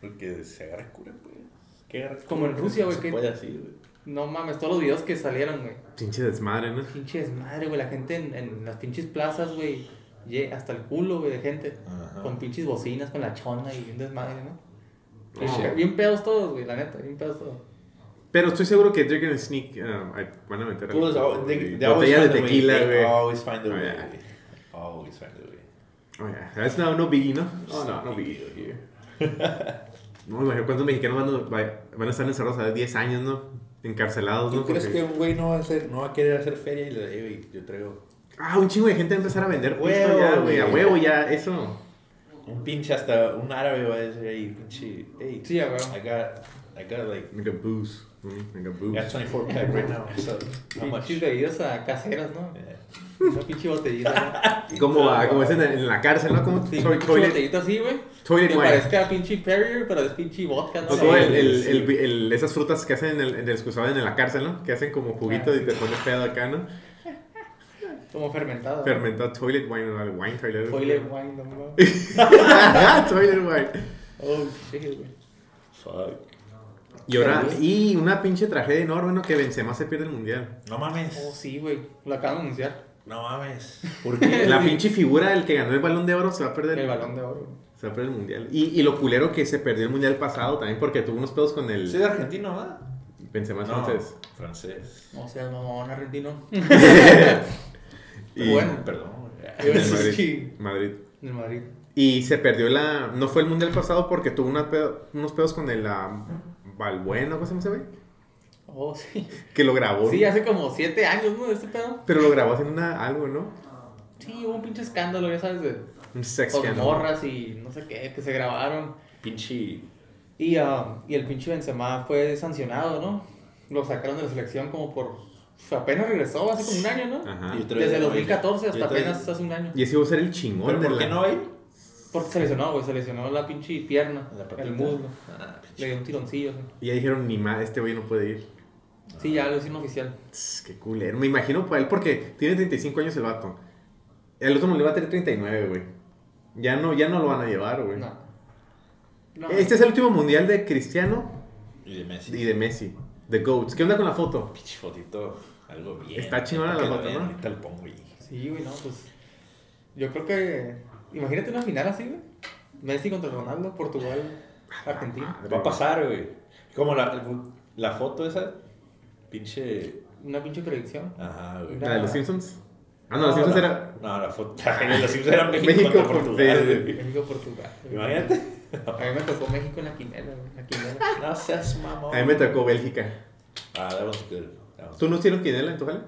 Porque se agarra cura, pues. ¿Qué agarra Como en? Rusia, güey, se que- puede así, güey. No mames, todos los videos que salieron, güey. Pinche desmadre, ¿no? Pinche desmadre, güey. La gente en, en las pinches plazas, güey. Hasta el culo, güey, de gente. Ajá. Con pinches bocinas, con la chona y un desmadre, ¿no? Bien- Bien pedos todos, güey, la neta, bien pedos todos. Pero estoy seguro que Drake and Sneak um, ay, van a meter Pues, oh, they- they always botella de find a way. tequila, güey. Always find a Oh, way. yeah. Always find a way. Oh, yeah. That's no, no biggie, ¿no? Oh, no, no biggie. No, imagino cuántos mexicanos van a, va- van a estar encerrados a 10 años, ¿no? Encarcelados, ¿Tú ¿no? crees Porque- que un güey no va a hacer, no va a querer hacer feria y le "Ey, yo traigo Ah, un chingo de gente va a empezar a vender Huevo, ya, güey. A huevo ya, eso. Un pinche hasta un árabe va a decir ahí, pinche, hey, Sí, a huevo. I got, I got like, Like a booze. mm, Like a I booze. got 24 pack right now. So, how much? Pinches bebidas a caseras, ¿no? Yeah. Una pinche botellita, ¿no? Como, va? como es en, en la cárcel, ¿no? Como Sí, toy- pinche toilet, botellita así, güey. toilet Que wine. parezca pinche Perrier, pero es pinche vodka, ¿no? O como el, el, el- el- esas frutas que hacen en el, en el usaban en la cárcel, ¿no? Que hacen como juguito Ah, y te pones pedo acá, ¿no? Como fermentado. Fermentado toilet wine, ¿no? wine toilet. Toilet wine, no mames. toilet wine. Oh, shit, güey. Fuck. Y ahora, y una pinche tragedia enorme, ¿no? Que Benzema se pierde el mundial. No mames. Oh, sí, güey. Lo acaban de anunciar. No mames. ¿Por qué? La pinche figura del que ganó el balón de oro se va a perder. El balón de oro. Se va a perder el mundial. Y, y lo culero que se perdió el mundial pasado también porque tuvo unos pedos con el Soy de argentino, ¿verdad? Benzema No, francés. francés. O sea, mamón argentino. Y- Bueno. Perdón. En el Sí. Madrid. En. Y se perdió la. No fue el mundial pasado porque tuvo una pedo- unos pedos con el ah, Balbuena, ¿cómo se llama ese güey? Oh, sí. Que lo grabó. Sí, hace como siete años, ¿no? Este pedo. Pero lo grabó haciendo una, algo, ¿no? Sí, hubo un pinche escándalo, ya sabes, de Un sex con morras y no sé qué, que se grabaron. Pinche. Y, ah, y el pinche Benzema fue sancionado, ¿no? Lo sacaron de la selección como por... Apenas regresó, hace como un año, ¿no? Ajá. Desde el 2014 yo hasta apenas hace un año. Y ese iba a ser el chingón ¿Pero por qué no hay? Porque se lesionó, güey, se lesionó la pinche pierna, La el muslo. Ah. Le dio un tironcillo. güey. Y ya dijeron, ni más, este güey no puede ir. Sí, ya lo hicieron oficial. Tss, Qué culero. Me imagino para él porque tiene 35 años el vato. El otro no le va a tener 39, güey. Ya no, ya no lo van a llevar, güey. No. No. Este es el último mundial de Cristiano Y de Messi. y de Messi. The GOATs. ¿Qué onda con la foto? Pinche fotito. Algo bien. Está chingona la foto, ¿no? Ahorita lo pongo. Sí, güey, no, pues. Yo creo que. Imagínate una final así, güey. Messi contra Ronaldo, Portugal, Argentina. Va a pasar, güey. Como la, la foto esa. Pinche. Una pinche predicción. Ajá, güey. ¿La de los Simpsons? Ah, no, los Simpsons la- era. No, la foto. los Simpsons eran México, México contra por- Portugal, sí, güey. México, Portugal. Imagínate. A mí me tocó México en la quinela, güey. La quinela. No seas mamón. A mí me tocó Bélgica. Ah, that was good. That was ¿Tú no hicieron quinela en tu jale?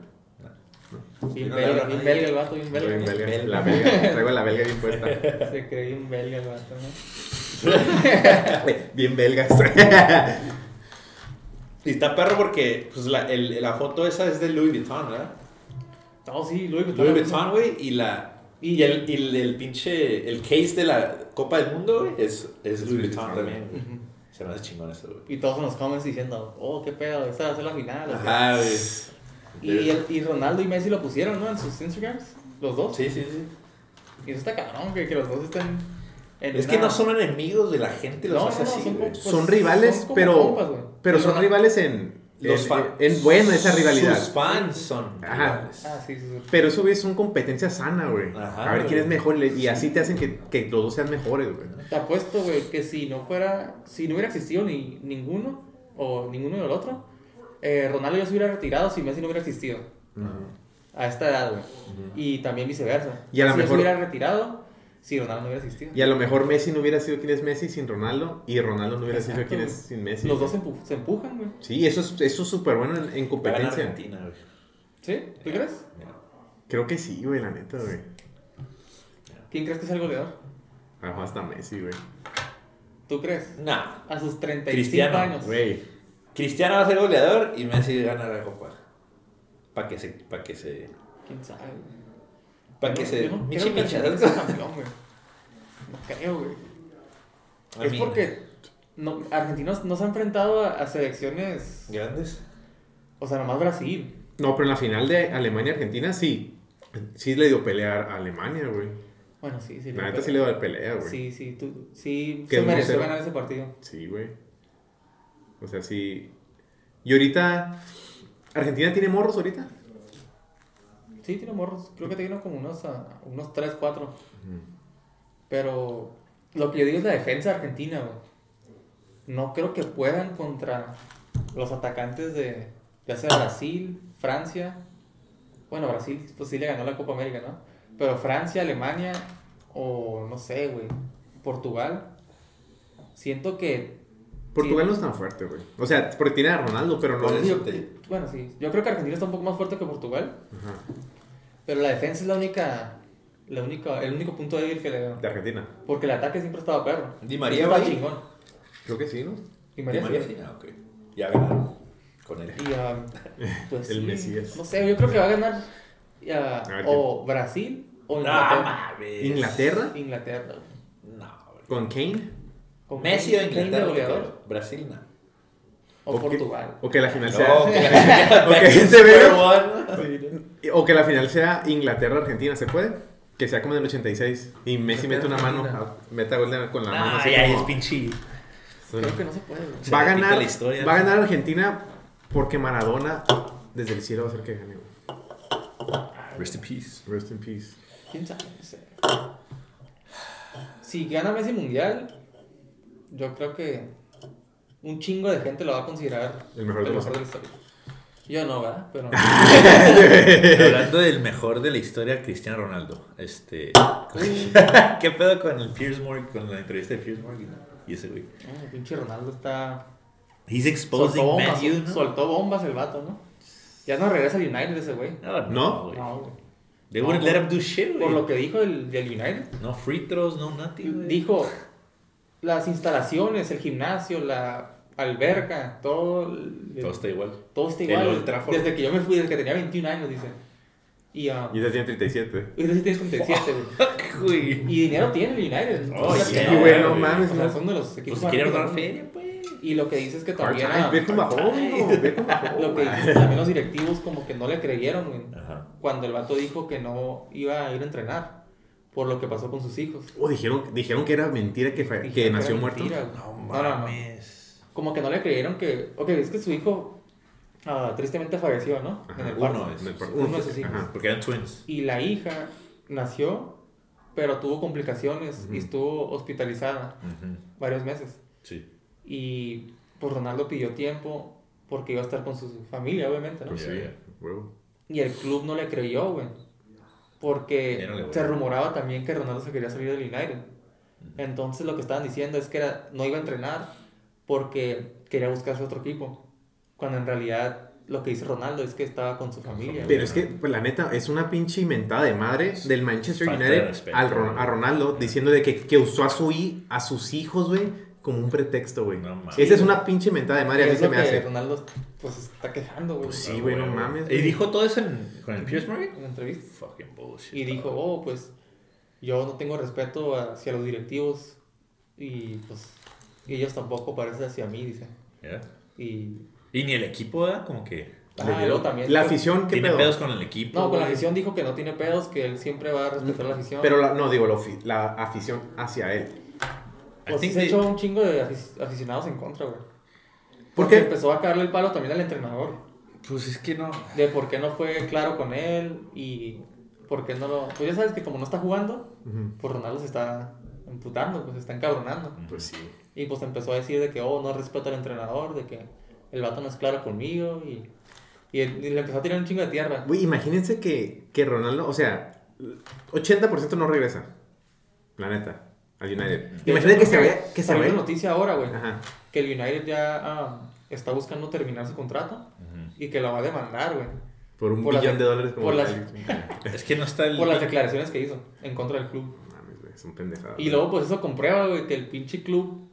Bien No belga, bien belga el vato, bien Bien belga. belga, belga. La belga. Traigo la belga bien puesta. Se cree bien belga el vato, ¿no? Bien belgas. Y está perro porque pues, la, el- la foto esa es de Louis Vuitton, ¿verdad? Oh, sí, Louis Vuitton. Louis Vuitton, güey, y la... Y el, y el, el pinche... El case de la Copa del Mundo, güey, es, es Louis Vuitton también, güey. Se me hace chingón eso, güey. Y todos en los comments diciendo, oh, qué pedo, esta va a ser la final. ¿o qué?" Ajá, güey. Y, el- y Ronaldo y Messi lo pusieron, ¿no? En sus Instagrams, los dos. Sí, sí, sí. Y eso está cabrón, que, que los dos estén en Es que no son enemigos de la gente, los No, hace no, no, así, son Pues, rivales, son pero. compas, pero son Ronaldo- rivales en. Los en, fans. en buena esa rivalidad. Sus fans son Ajá. Ah, sí, sí, sí. Pero eso, es una competencia sana, güey. Ajá, A ver quién es mejor. Y así te hacen que, que los dos sean mejores, güey. Te apuesto, güey, que si no fuera, si no hubiera existido ni ninguno, o ninguno del otro, eh, Ronaldo ya se hubiera retirado si Messi no hubiera existido. A esta edad, güey. Y también viceversa. Y a lo si mejor- se hubiera retirado si Ronaldo no hubiera existido. Y a lo mejor Messi no hubiera sido quien es Messi sin Ronaldo. Y Ronaldo no hubiera sido quien güey. es sin Messi. Los dos güey. se, empu- se empujan, güey. Sí, eso es eso es súper bueno en, en competencia. Argentina, güey. ¿Sí? ¿Tú crees? Creo que sí, güey, la neta, güey. ¿Quién crees que es el goleador? A lo mejor hasta Messi, güey. ¿Tú crees? Nah. A sus 35 Cristiano, años. Güey. Cristiano va a ser goleador y Messi gana la copa. Para que se. Para que se. ¿Quién sabe? Para que se. Michi ¿sabes? sea campeón, güey. No creo, güey. Es porque no, Argentina no se ha enfrentado a, a selecciones, Grandes. o sea, nomás Brasil. No, pero en la final de Alemania-Argentina sí. Sí le dio pelea a Alemania, güey. Bueno, sí, sí. La neta sí le dio pelea, güey. Sí, sí, tú, sí, se mereció ganar ese partido. Sí, güey. O sea, sí. Y ahorita. ¿Argentina tiene morros ahorita? Sí, tiene morros. Creo que tiene como unos, ah, unos 3, 4. Pero lo que yo digo es la defensa argentina, güey. No creo que puedan contra los atacantes de, ya sea Brasil, Francia. Bueno, Brasil, pues sí le ganó la Copa América, ¿no? Pero Francia, Alemania o no sé, güey, Portugal. Siento que Portugal no es tan fuerte, güey. O sea, porque tiene a Ronaldo, pero no. Por es- Yo- bueno, sí. Yo creo que Argentina está un poco más fuerte que Portugal. Ajá. Pero la defensa es la única. La única el único punto débil que le veo. De Argentina. Porque el ataque siempre estaba perro. Di María va ahí. chingón. Creo que sí, ¿no? Di Di María, sí. sí. Ah, ok. Ya ganaron. Con él. Y um, pues El sí, Mesías. No sé, yo creo que va a ganar A ver, o Brasil o No, Inglaterra. mames. ¿Inglaterra? Inglaterra. No. ¿Con Kane? Con Messi o Kane- Kane de Inglaterra. goleador. Brasil no. O, que- Portugal. O que la final No, sea. que la- Ok, que se ve. O que la final sea Inglaterra-Argentina, ¿se puede? Que sea como en el 86. Y Messi mete una mano. Meta gol de- con la mano. Ah, así ya como- es pinche. Creo que no se puede. güey. Va a ganar. la historia. Va a ganar Argentina porque Maradona desde el cielo va a hacer que gane. güey. Rest in peace. Rest in peace. ¿Quién sabe? No sé. Si gana Messi Mundial, yo creo que un chingo de gente lo va a considerar El mejor de los- la historia. Yo no, ¿verdad? Pero Hablando del mejor de la historia, Cristiano Ronaldo. Este. ¿Qué pedo con el Piers Morgan? Con la entrevista de Piers Morgan y ese güey. No, pinche Ronaldo está. He's Soltó exposing bombas, U, ¿no? soltó bombas el vato, ¿no? Ya no regresa al United ese güey. No, ¿No? güey. No, güey. They wouldn't por- let him do shit, Por lo güey. que dijo del, del United, No free throws, no nothing, güey. dijo las instalaciones, el gimnasio, la alberca, todo. el- Todo está igual. todo está el igual. Old Trafford. Desde que yo me fui, desde que tenía 21 años, dice. Y. ah, Y ese tiene 37. y desde tienes 37, güey. Y dinero tiene el United. Oh, O sea, sí, que no, güey, no güey. mames. O sea, son de los equipos Pues si del mundo. feria, pues. Y lo que dice es que también. ah, Ve como. Lo que dice es que también los directivos como que no le creyeron, güey. Ajá. Cuando el vato dijo que no iba a ir a entrenar. Por lo que pasó con sus hijos. Oh, dijeron, dijeron que era mentira que, que nació muerto. mentira. No No, no, no. Como que no le creyeron que. Ok, es que su hijo ah, tristemente falleció, ¿no? Ajá, en el uno parto. es- En el Uno de sus hijos. Ajá. Porque eran twins. Y la hija nació, pero tuvo complicaciones y Ujú. estuvo hospitalizada Ujú. varios meses. Sí. Y pues Ronaldo pidió tiempo porque iba a estar con su familia, obviamente, ¿no? Pues sí, huevo. Y el club no le creyó, güey. Porque no se rumoraba también que Ronaldo se quería salir del United. Entonces lo que estaban diciendo es que era, no iba a entrenar porque quería buscarse otro equipo. Cuando en realidad lo que dice Ronaldo es que estaba con su familia. Pero es que, pues la neta, es una pinche inventada de madre del Manchester Falta de United respeto, al Ron- a Ronaldo diciendo de que, que usó a, su, a sus hijos, güey, como un pretexto, güey. No mames. Esa es una pinche inventada de madre, a mí se me que hace. Ronaldo pues está quejando, güey. Pues sí, güey, no mames. ¿Y dijo todo eso en- con el Pierce Morgan? En la entrevista. Fucking bullshit. Y dijo, oh, pues yo no tengo respeto hacia los directivos y pues y ellos tampoco parecen hacia mí, dice. Yeah. Y Y ni el equipo, ¿verdad? Como que ah, Le y dio- luego también La afición, ¿qué tiene pedo? pedos con el equipo. No, con la afición dijo que no tiene pedos, que él siempre va a respetar la afición. Pero la- no, digo, la, afición hacia él. Pues think se echó un chingo de afic- aficionados en contra, güey. ¿Por Porque qué? empezó a caerle el palo también al entrenador. Pues es que no. De por qué no fue claro con él y por qué no lo... Pues ya sabes que como no está jugando, Ujú. pues Ronaldo se está emputando, pues se está encabronando. Pues sí. Y pues empezó a decir de que, oh, no respeto al entrenador, de que el vato no es claro conmigo y, y, le empezó a tirar un chingo de tierra. Güey, imagínense que, que Ronaldo, o sea, 80% no regresa. La neta, al United. De Imagínate que se vaya, que se vaya. noticia ahora, güey, Ajá. que el United ya ah, está buscando terminar su contrato y que lo va a demandar, güey. Por un Por billón de- de dólares como por las-. Es que no está el. Por las declaraciones que hizo en contra del club. Güey, son pendejadas. Y luego, pues eso comprueba, güey, que el pinche club,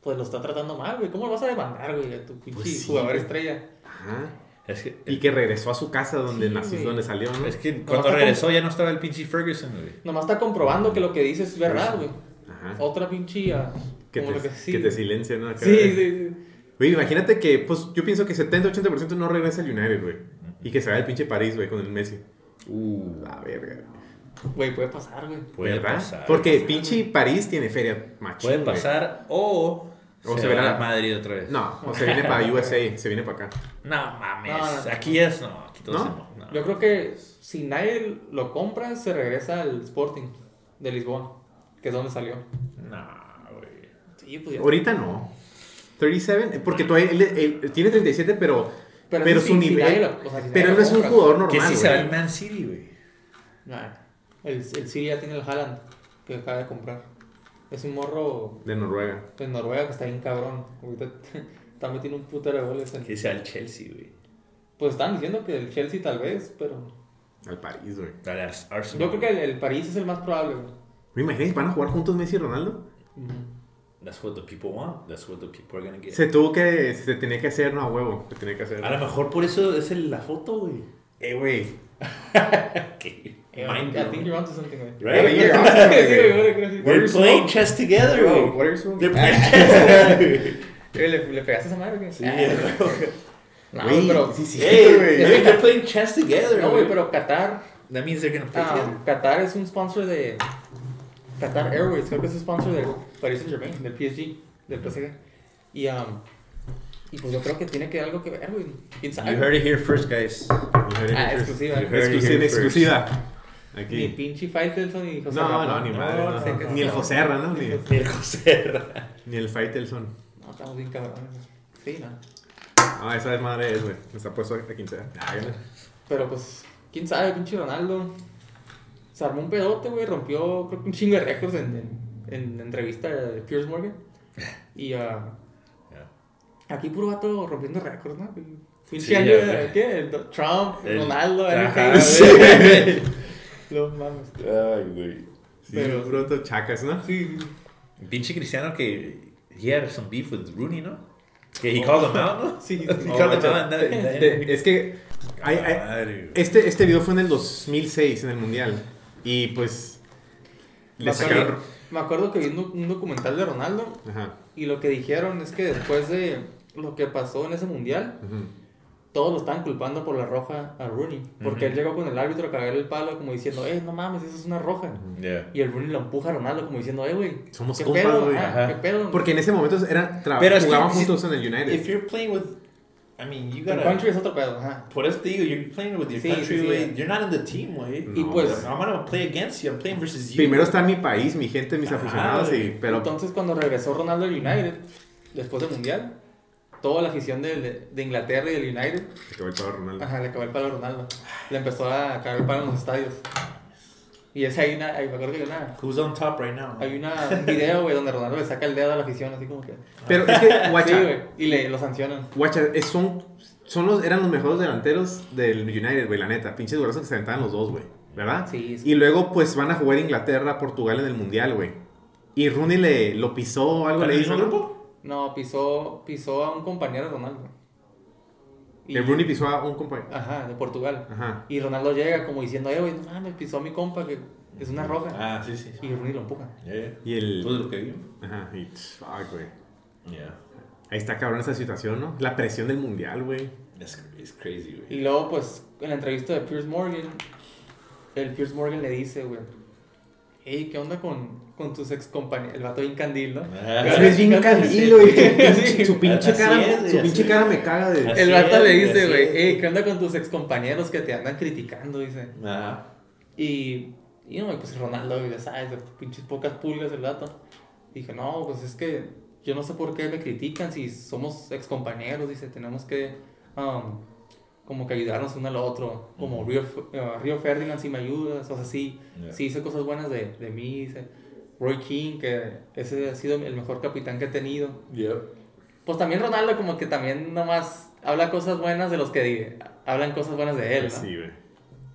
pues lo está tratando mal, güey. ¿Cómo lo vas a demandar, güey, a tu pinche Pues sí, jugador güey. estrella? Ajá. Es que, Y que regresó a su casa donde Sí, nació, donde salió, ¿no? es que cuando regresó ya no estaba el pinche Ferguson, güey. Nomás está comprobando que lo que dice es verdad, güey. Ajá. Otra pinche... ah, Que como te, lo que sí. que te silencia, ¿no? Acá, Sí, sí, sí. Güey, imagínate que, pues, yo pienso que 70-80% no regresa al United, güey. Y que se vaya al pinche París, güey, con el Messi. Uh, La verga. Güey, puede pasar, güey. puede ¿Verdad? pasar. Porque pinche París tiene feria machín, Puede güey. pasar o. O se, se verá. a Madrid otra vez. No, o se viene para USA, se viene para acá. No mames. No, no, no. Aquí es. No, aquí todos ¿No? se- no. Yo creo que si nadie lo compra, se regresa al Sporting de Lisboa, que es donde salió. No, güey. Sí, pues. Ahorita no. 37, porque todavía él, él tiene 37, pero, pero, sí, su si nivel. nadie lo- o sea, si pero nadie no es un jugador normal. Que sí se va güey. al Man City, güey. Nah, el, el City ya tiene el Haaland, que acaba de comprar. Es un morro De Noruega. de Noruega que está bien cabrón. Ahorita está metiendo un putero de goles. en- Que sea el Chelsea, güey. Pues están diciendo que el Chelsea tal vez, pero... Al París, güey. Al Ars- Arsenal. Yo creo que el, el París es el más probable, güey. ¿Me imaginas? ¿Van a jugar juntos Messi y Ronaldo? That's what the people want. That's what the people are gonna get. Se tuvo que. Se tenía que hacer, no a huevo. Se tenía que hacer. A lo mejor por eso es el- la foto, güey. Eh, güey. Que- I Mind think you're onto something. Right? Yeah, you're onto something. They're you playing chess together, Bro, what are you smoking? They're playing chess together. Eh, ¿Le, ¿Le pegaste a esa madre, güey? Sí, Ah. No, Güey, pero... sí, sí, güey. they're playing chess together, No, güey, pero Qatar... That means they're gonna play ah, together. Qatar es un sponsor de... Qatar Airways, creo que es un sponsor del Paris Saint Germain, del PSG, del PSG. Y, um, y pues yo creo que tiene que algo que ver, güey. You heard it here first, guys. Ah, exclusiva. You heard it Exclusiva, here exclusiva. Aquí. pinche Faitelson ni José No, Ramón. no, ni madre. no. Ni el José ¿no? Ni, Ni el José. ni el Faitelson. No, estamos bien cabrones. Sí, no. No, esa madre es, güey. Me está puesto a quincena. Ah, ya no. Pero pues, quién sabe, pinche Ronaldo. Se armó un pedote, güey. Rompió, creo que un chingo de récords en, en, en entrevista de Piers Morgan. Y ah, aquí puro vato rompiendo récords, ¿no? Pinche Sí, año güey. ¿qué? El Trump, El- Ronaldo, Ajá, Enrique. sí. No mames. Ay, güey. Sí, Pero- pronto chacas, ¿no? Sí, Pinche Cristiano que he had some beef with Rooney, ¿no? Que he called him out, ¿no? sí. He Oh, called him out. Es que. hay- hay- este, este video fue en el 2006, en el Mundial. Y pues. Me Le acuerdo, sacaron. me acuerdo que vi un, doc- un documental de Ronaldo Ajá. y lo que dijeron es que después de lo que pasó en ese mundial, ujú. Todos lo estaban culpando por la roja a Rooney. Porque Ujú. él llegó con el árbitro a cagarle el palo como diciendo, eh, no mames, eso es una roja. Yeah. Y el Rooney lo empuja a Ronaldo como diciendo, eh, güey, Somos ¿qué compas, pedo? güey. Ajá, Ajá. ¿Qué pedo? Porque en ese momento eran Pero es que jugaban si- juntos en el United. If you're playing with, I mean, you el gotta. country es otro pedo, ajá. Por eso te digo, you're playing with your Sí, country, sí, sí. You're not in the team, güey. Y No, pues, I'm gonna play against you. I'm playing versus you. Primero está mi país, mi gente, mis Ajá, aficionados. Y, pero entonces cuando regresó Ronaldo al United, después del mundial, toda la afición de, de Inglaterra y del United, se acabó el pavo a Ronaldo. ajá, le acabó el palo a Ronaldo. Le empezó a cagar el palo en los estadios. Y esa hay una, hay- me acuerdo que hay una, Who's on top right now? hay una, un video, güey, donde Ronaldo le saca el dedo a la afición, así como que... Pero es que, guacha, Sí, güey, y le, lo sancionan. guacha, es- son, son los, eran los mejores delanteros del United, güey, la neta. Pinches durazos que se aventaban los dos, güey. ¿Verdad? Sí, sí. Y luego, pues, van a jugar Inglaterra, Portugal en el Mundial, güey. Y Rooney le, lo pisó o algo, ¿Para le el hizo, grupo? No, pisó, pisó a un compañero de Ronaldo. Y- El Rooney pisó a un compañero. Ajá, de Portugal. Ajá. Y Ronaldo llega como diciendo, eh, güey, no mames, pisó a mi compa que es una roja. Ah, sí, sí. Y Rooney lo empuja. Yeah, yeah. Y el... Pues lo que vi. Ajá, y... Fuck, güey. Yeah. Ahí está cabrón esa situación, ¿no? La presión del Mundial, güey. It's, it's crazy, güey. Y luego, pues, en la entrevista de Piers Morgan, el Piers Morgan le dice, güey, hey, ¿qué onda con, con tus ex compañeros? El vato bien candil, ¿no? Ah, es bien candilo, güey. Sí. Su pinche cara, es, su pinche cara me caga de... El vato es, le dice, güey, hey, ¿qué onda con tus ex compañeros que te andan criticando? Dice. Ajá. Y, y no, pues Ronaldo, ya sabes, de pinches pocas pulgas el vato. Dije, no, pues es que yo no sé por qué me critican si somos ex compañeros. Dice, tenemos que, um, como que ayudarnos uno al otro. Como Río, uh, Río Ferdinand, si me ayudas. O sea, sí, Yeah. sí hice cosas buenas de, de mí. Dice, Roy King, que ese ha sido el mejor capitán que he tenido. Yep. Pues también Ronaldo, como que también nomás habla cosas buenas de los que hablan cosas buenas de él, ¿no? Sí, güey.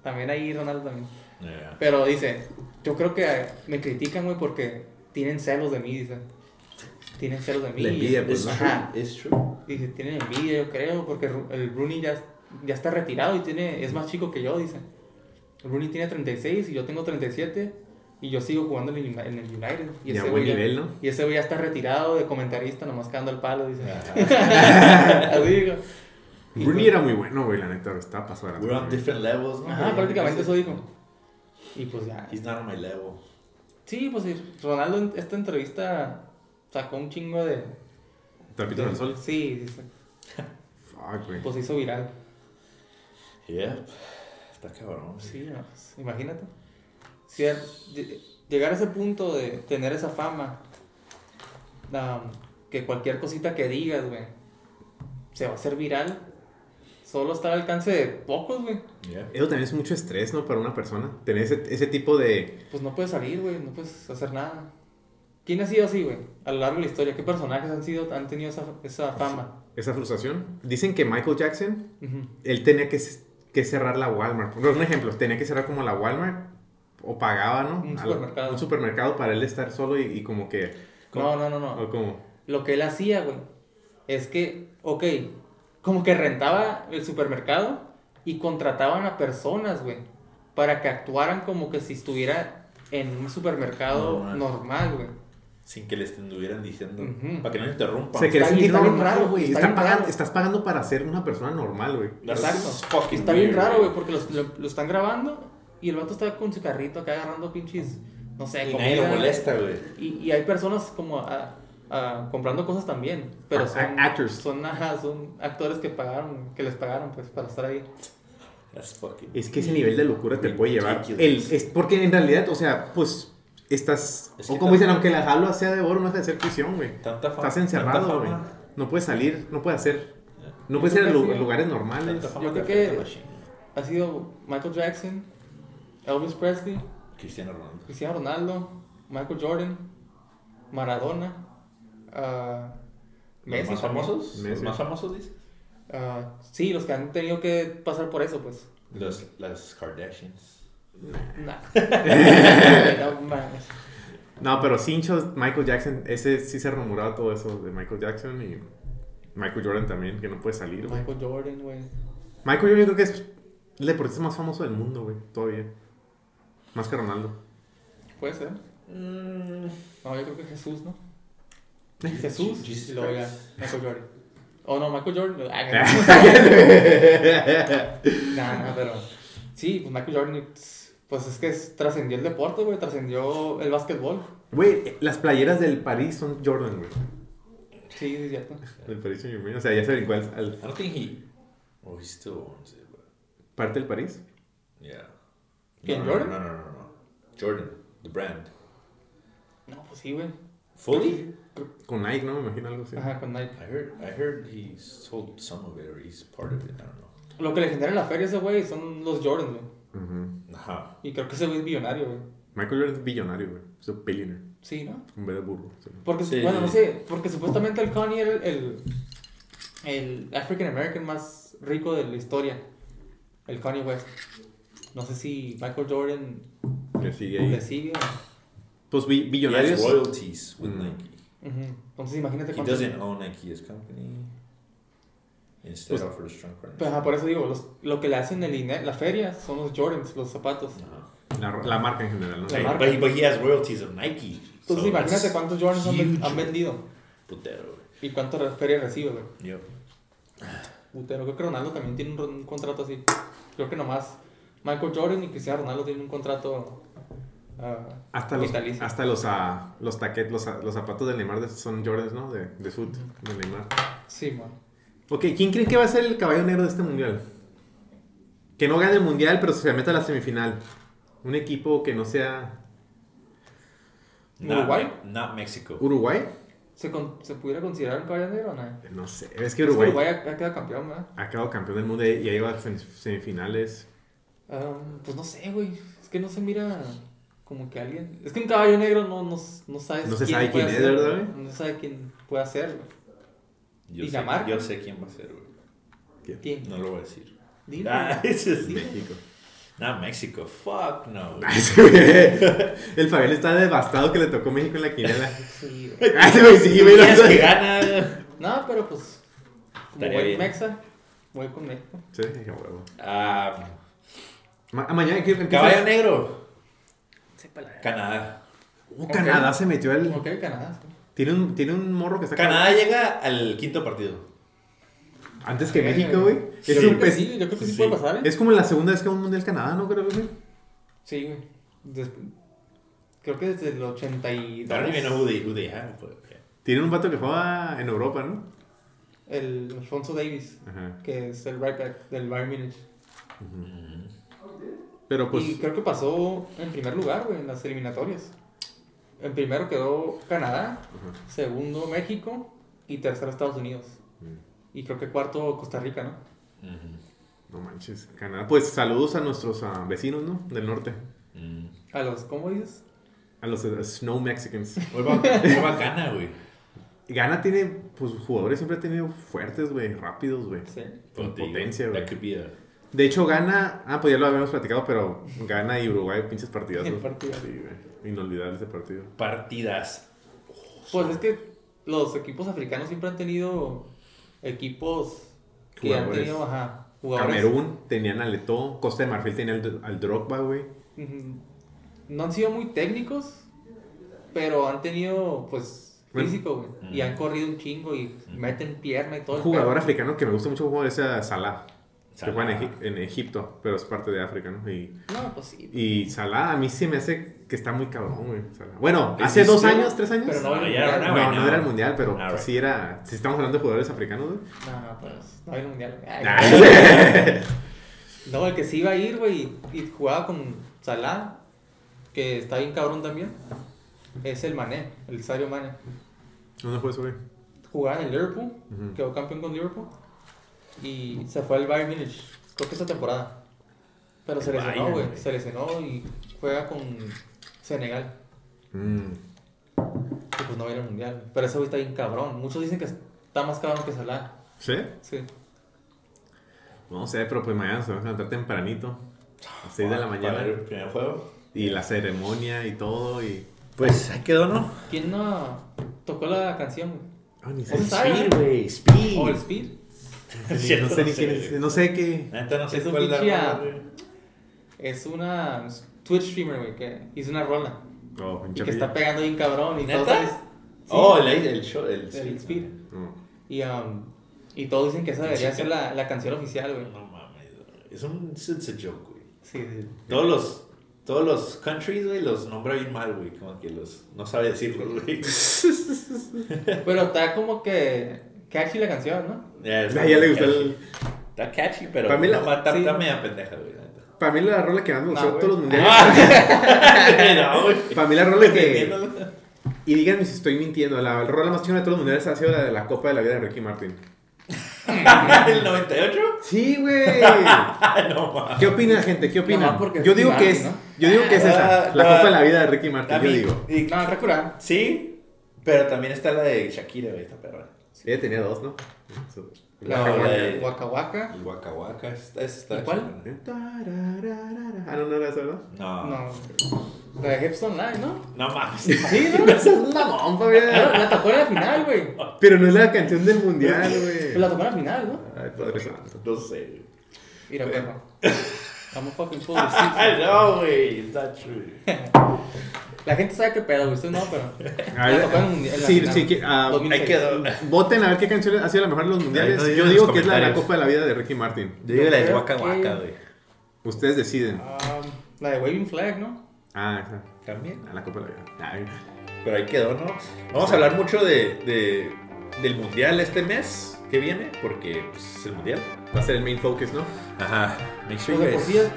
También ahí Ronaldo también. Yeah. Pero dice, yo creo que me critican, güey, porque tienen celos de mí, dice. Tienen celos de mí. La envidia, pues. Ajá. true. It's true. Dice, tienen envidia, yo creo, porque el Rooney ya, ya está retirado y tiene, es más chico que yo, dice. Rooney tiene 36 y yo tengo 37 y yo sigo jugando en el, Uni- en el United. Y ese buen güey ya- nivel, ¿no? Y ese güey ya está retirado de comentarista, nomás quedando el palo, dice. Así digo. Rooney pues- era muy bueno, güey, la neta. Estaba pasado de We're on la different levels, ¿no? Ajá, prácticamente eso dijo. Y pues ya. He's not on my level. Sí, pues sí, Ronaldo en esta entrevista sacó un chingo de... Trapito de- del sol. Sí, dice, Fuck, güey. pues se hizo viral. Yeah. Está cabrón. Sí, pues, imagínate. Si a- llegar a ese punto de tener esa fama, um, que cualquier cosita que digas, güey, se va a hacer viral, solo está al alcance de pocos, güey. Yeah. Eso también es mucho estrés, ¿no? Para una persona. Tener ese, ese tipo de... Pues no puedes salir, güey, no puedes hacer nada. ¿Quién ha sido así, güey? A lo largo de la historia, ¿qué personajes han sido, han tenido esa, esa fama? Esa frustración. Dicen que Michael Jackson, Ujú. él tenía que, que cerrar la Walmart. Por un ejemplo, tenía que cerrar como la Walmart o pagaba, ¿no? Un supermercado. Un supermercado para él estar solo y, y como que... No, no, no, no. O como... Lo que él hacía, güey, es que, ok, como que rentaba el supermercado y contrataban a personas, güey, para que actuaran como que si estuviera en un supermercado Normal. normal, güey. Sin que le estuvieran diciendo. Ujú. Para que no interrumpan. Se Está bien- está bien normal, raro, güey. está pagando- raro. Estás pagando para ser una persona normal, güey. That's Exacto. fucking Está bien weird, raro, güey, porque los- lo, lo están grabando y el vato está con su carrito acá agarrando pinches, no sé, Y nadie lo molesta, güey. Y, y hay personas como ah, ah, comprando cosas también, pero A- son, actors. son, ajá, son actores que pagaron, que les pagaron pues para estar ahí. That's fucking. Es que ese nivel de locura te puede llevar. El, es porque en realidad, o sea, pues estás. Es o como dicen, aunque la jalo sea de oro, no deja de ser prisión, güey. Tanta fama. Estás encerrado, güey. No puedes salir, no puedes hacer. No puedes ir a lugares normales. Yo creo que-. Ha sido Michael Jackson, Elvis Presley, Cristiano Ronaldo. Cristiano Ronaldo, Michael Jordan, Maradona, ¿Los Messi. más también. famosos? ¿Los Messi. más famosos, dices? Ah, sí, los que han tenido que pasar por eso, pues. Los, las Kardashians. Nah. no mames. No, pero Cincho, Michael Jackson, ese sí se rumoraba todo eso de Michael Jackson y Michael Jordan también, que no puede salir. Michael Jordan, güey. Michael Jordan yo creo que es el deportista más famoso del mundo, güey, todavía. Más que Ronaldo. Puede ser. Mm, No, yo creo que Jesús, ¿no? Jesús Jesus. Michael Jordan. Oh, no, Michael Jordan. Ah, Nah, nah, pero. Sí, pues Michael Jordan, pues es que es- trascendió el deporte, güey. Trascendió el básquetbol. Güey, las playeras del París son Jordan, güey. Sí, sí, es cierto. Del París Saint Germain. O sea, ya se brincó al, al I don't think he. Oh, he still owns it, but. parte del París. Yeah. ¿Quién, no, no, Jordan? No, no, no, no. Jordan, the brand. No, pues sí, güey. Fully? Con Nike, ¿no? Me imagino algo así. Ajá, con Nike. I heard, I heard he sold some of it or he's part of it. I don't know. Lo que le genera en la feria ese güey son los Jordans, güey. Ajá. Y creo que ese güey es billonario, güey. Michael Jordan es billonario, güey. Es un billionaire. Sí, ¿no? En vez de burro. sí. Porque, Sí. bueno, no sé, porque supuestamente el Kanye era el, el, el African American más rico de la historia, el Kanye West. No sé si Michael Jordan Que sigue le ahí. sigue. Pues He billonarios. royalties with Mm. Nike. Ujú. Entonces imagínate He cuánto. doesn't own Nike as company. Instead Pues- of. Pues, ajá, por eso digo, los- lo que le hacen el la feria son los Jordans, los zapatos. La, la marca en general, ¿no? La marca. but, he, but he has royalties of Nike. Entonces so imagínate cuántos Jordans han, vendido Putero, güey. y cuánto re- feria recibe, güey. Yep. Putero, creo que Ronaldo también tiene un, un contrato así. Creo que nomás Michael Jordan y Cristiano Ronaldo tienen un contrato ah, Hasta los, vitalicio. hasta los, ah, los taquet, los, los zapatos de Neymar son Jordans, ¿no? De, de foot, de Neymar. Sí, man. Ok, ¿quién creen que va a ser el caballo negro de este mundial? Que no gane el mundial, pero se meta a la semifinal. Un equipo que no sea Not, Uruguay? Me- not Mexico. Uruguay. ¿Se, con- ¿Se pudiera considerar un caballo negro o no? No sé, es que Es que Uruguay, Uruguay ha, ha quedado campeón, ¿verdad? ha quedado campeón del mundo y ya llegó a sem- semifinales. Um, pues no sé, güey. Es que no se mira como que alguien. Es que un caballo negro no, no, no sabes No se sabe quién puede es, ¿verdad, güey? No se sabe quién puede ser, güey. Yo ¿Y sé, la marca? Yo sé quién va a ser, güey. ¿Quién? No lo voy a decir. Dilo. Ah, ese es México. Not Mexico. Fuck no. Ese güey- el Fabián está devastado que le tocó México en la quinela. Sí, güey. Ah, güey sí, güey. ¿Quieres que gana? No, pero pues. Estaría buen bien. mexa, voy con México. Sí, dije, huevo. Ah, Ma- mañana ¿qué empieza? caballo negro. Sepa la Canadá. Uh. Canadá se metió al. Ok, Canadá. sí. Tiene un, tiene un morro que está Canadá llega al quinto partido. Antes que. México, güey. Yo Es, creo que sí, yo creo que sí, sí. puede pasar, ¿eh? es como la segunda vez que va a un mundial Canadá, ¿no? Creo que sí. Güey. Des- Creo que desde el 82. I don't even know who they, who they have, but yeah. Tienen un vato que juega en Europa, ¿no? El Alfonso Davis, Ajá. que es el right back del Bayern Munich. Pero pues. y creo que pasó en primer lugar, güey, en las eliminatorias. En primero quedó Canadá, Ajá. segundo México y tercero Estados Unidos. Mm. Y creo que cuarto Costa Rica, ¿no? No manches. Canadá. Pues saludos a nuestros ah, vecinos, ¿no? Del norte. Mm. A los, ¿cómo dices? A los eh, Snow Mexicans. Muy, ba- muy bacana, güey. Gana tiene, pues jugadores siempre ha tenido fuertes, güey, rápidos, güey. Sí. Con potencia, güey. A... De hecho, gana, ah, pues ya lo habíamos platicado, pero gana y Uruguay, pinches partidas. El partido. Sí, güey. Inolvidable ese partido. Partidas. Pues es que los equipos africanos siempre han tenido equipos que han tenido, ajá, jugadores. Camerún tenían al Leto, Costa de Marfil tenía al, al Drogba, güey. No han sido muy técnicos, pero han tenido, pues, físico, güey. Y Mm. han corrido un chingo y meten pierna y todo. Un jugador africano que me gusta mucho jugar es a Salah, que juega en, Egip- en Egipto, pero es parte de África, ¿no? Y, No, pues sí. y Salah a mí sí me hace que está muy cabrón, güey. Salah. Bueno, ¿Es hace dos años, tres años. Pero no, No, era ya el era mundial. no, güey, no no. era el mundial, pero pues right. sí era. Si estamos hablando de jugadores africanos, güey. No, no, pues, no era el mundial. Ay, Nah. No, el que sí iba a ir, güey, y jugaba con Salah, que está bien cabrón también, es el Mané, el Sario Mané. ¿Dónde fue eso, güey? Jugaba en el Liverpool, quedó campeón con Liverpool, y se fue al Bayern Munich, creo que esta temporada. Pero se lesionó, güey, se lesionó y juega con Senegal. Mm. Y pues no va a ir al mundial. Pero ese güey está bien cabrón. Muchos dicen que está más cabrón que Salah. ¿Sí? Sí. No sé, pero pues mañana se va a levantar tempranito. A 6 de la Para mañana. ver el primer juego. Y la ceremonia y todo. Y. Pues ahí quedó, ¿no? ¿Quién no tocó la canción, güey? Ah, ni sé. Speed, güey. Speed. O el Speed. no sé ni quién es. No sé qué. La neta no sé Es un cuál es la pinche, rola, güey. Es una Twitch streamer, güey, que hizo una rola. Oh, Y que está pegando bien cabrón. Y ¿Neta? todos Sí, Oh, el, el show, el, el sí. Speed. No. Y, um, y todos dicen que esa debería Chica. ser la, la canción oficial, güey. No mames. Es un it's a joke, güey. Sí, sí. Todos los todos los countries, güey, los nombra bien mal, güey, como que los no sabe decirlos, güey. Pero está como que catchy la canción, ¿no? Ya, es Ah, ya le gustó catchy. el. Está catchy, pero Para mí la- no, está, sí. media pendeja, güey. Para mí la rola que más me gustó No, de todos los mundiales. no, güey. Para mí la rola que. Y díganme si estoy mintiendo. La rola más chingona de todos los mundiales ha sido la de la Copa de la Vida de Ricky Martin. ¿El 98? Sí, güey. no. ¿Qué opina, gente? ¿Qué opina? Porque Yo digo que Martin, es. ¿no? Yo digo que es esa. Ah, La no. Copa de la Vida de Ricky Martin. Yo digo. y- No, está. Sí, pero también está la de Shakira, güey, está perra. Ella tenía dos, ¿no? Eso. La No, la de- Waka Waka. El Waka Waka. Esa está ¿Y cuál? chingona. Tarararara. Ah, no, no era eso, ¿verdad? No. No. La de Hepstone Live, ¿no? No mames. Sí, ¿no? Esa es mamón, Ah, Fabián. La tocó en la final, güey. Pero no es la canción del mundial, Pues güey. la tocó en la final, ¿no? Ay, padre santo. No sé. Mira, perro. I'm a fucking fool. I know, güey. It's not true. La gente sabe qué pedo, güey. Usted no, pero. A La ver, tocó en el mundial. en sí, final. sí, que, ah, 2006. Ahí quedó. Voten a ver qué canción ha sido la mejor de los mundiales. Yo en digo que es la de la. Copa de la Vida de Ricky Martin. Yo digo la de Waka Waka, güey. Ustedes deciden. Ah, la de Waving Flag, ¿no? Ah, esa. También. Ah, la Copa de la Vida. Ay. Pero ahí quedó, ¿no? Vamos a hablar mucho de, de- del mundial este mes que viene, porque pues, es el mundial. Va a ser el main focus, ¿no? Ajá. Make sure Pues you guys-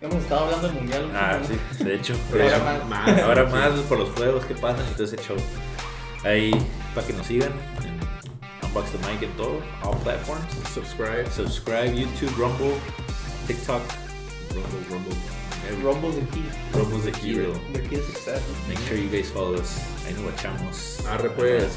hemos estado hablando del mundial. Ah, sí, de hecho. Pero ahora más. Más. Ahora sí. más por los juegos que pasan y todo ese show. Ahí, para que nos sigan en Unbox the Mic en todo, all platforms. Subscribe. Subscribe, YouTube, Rumble, TikTok, Rumble, Rumble, every- Rumbles and Key. Rumble's the key, though. The Key of Success. Make sure you guys follow us. Ahí nos guachamos. Arre, pues.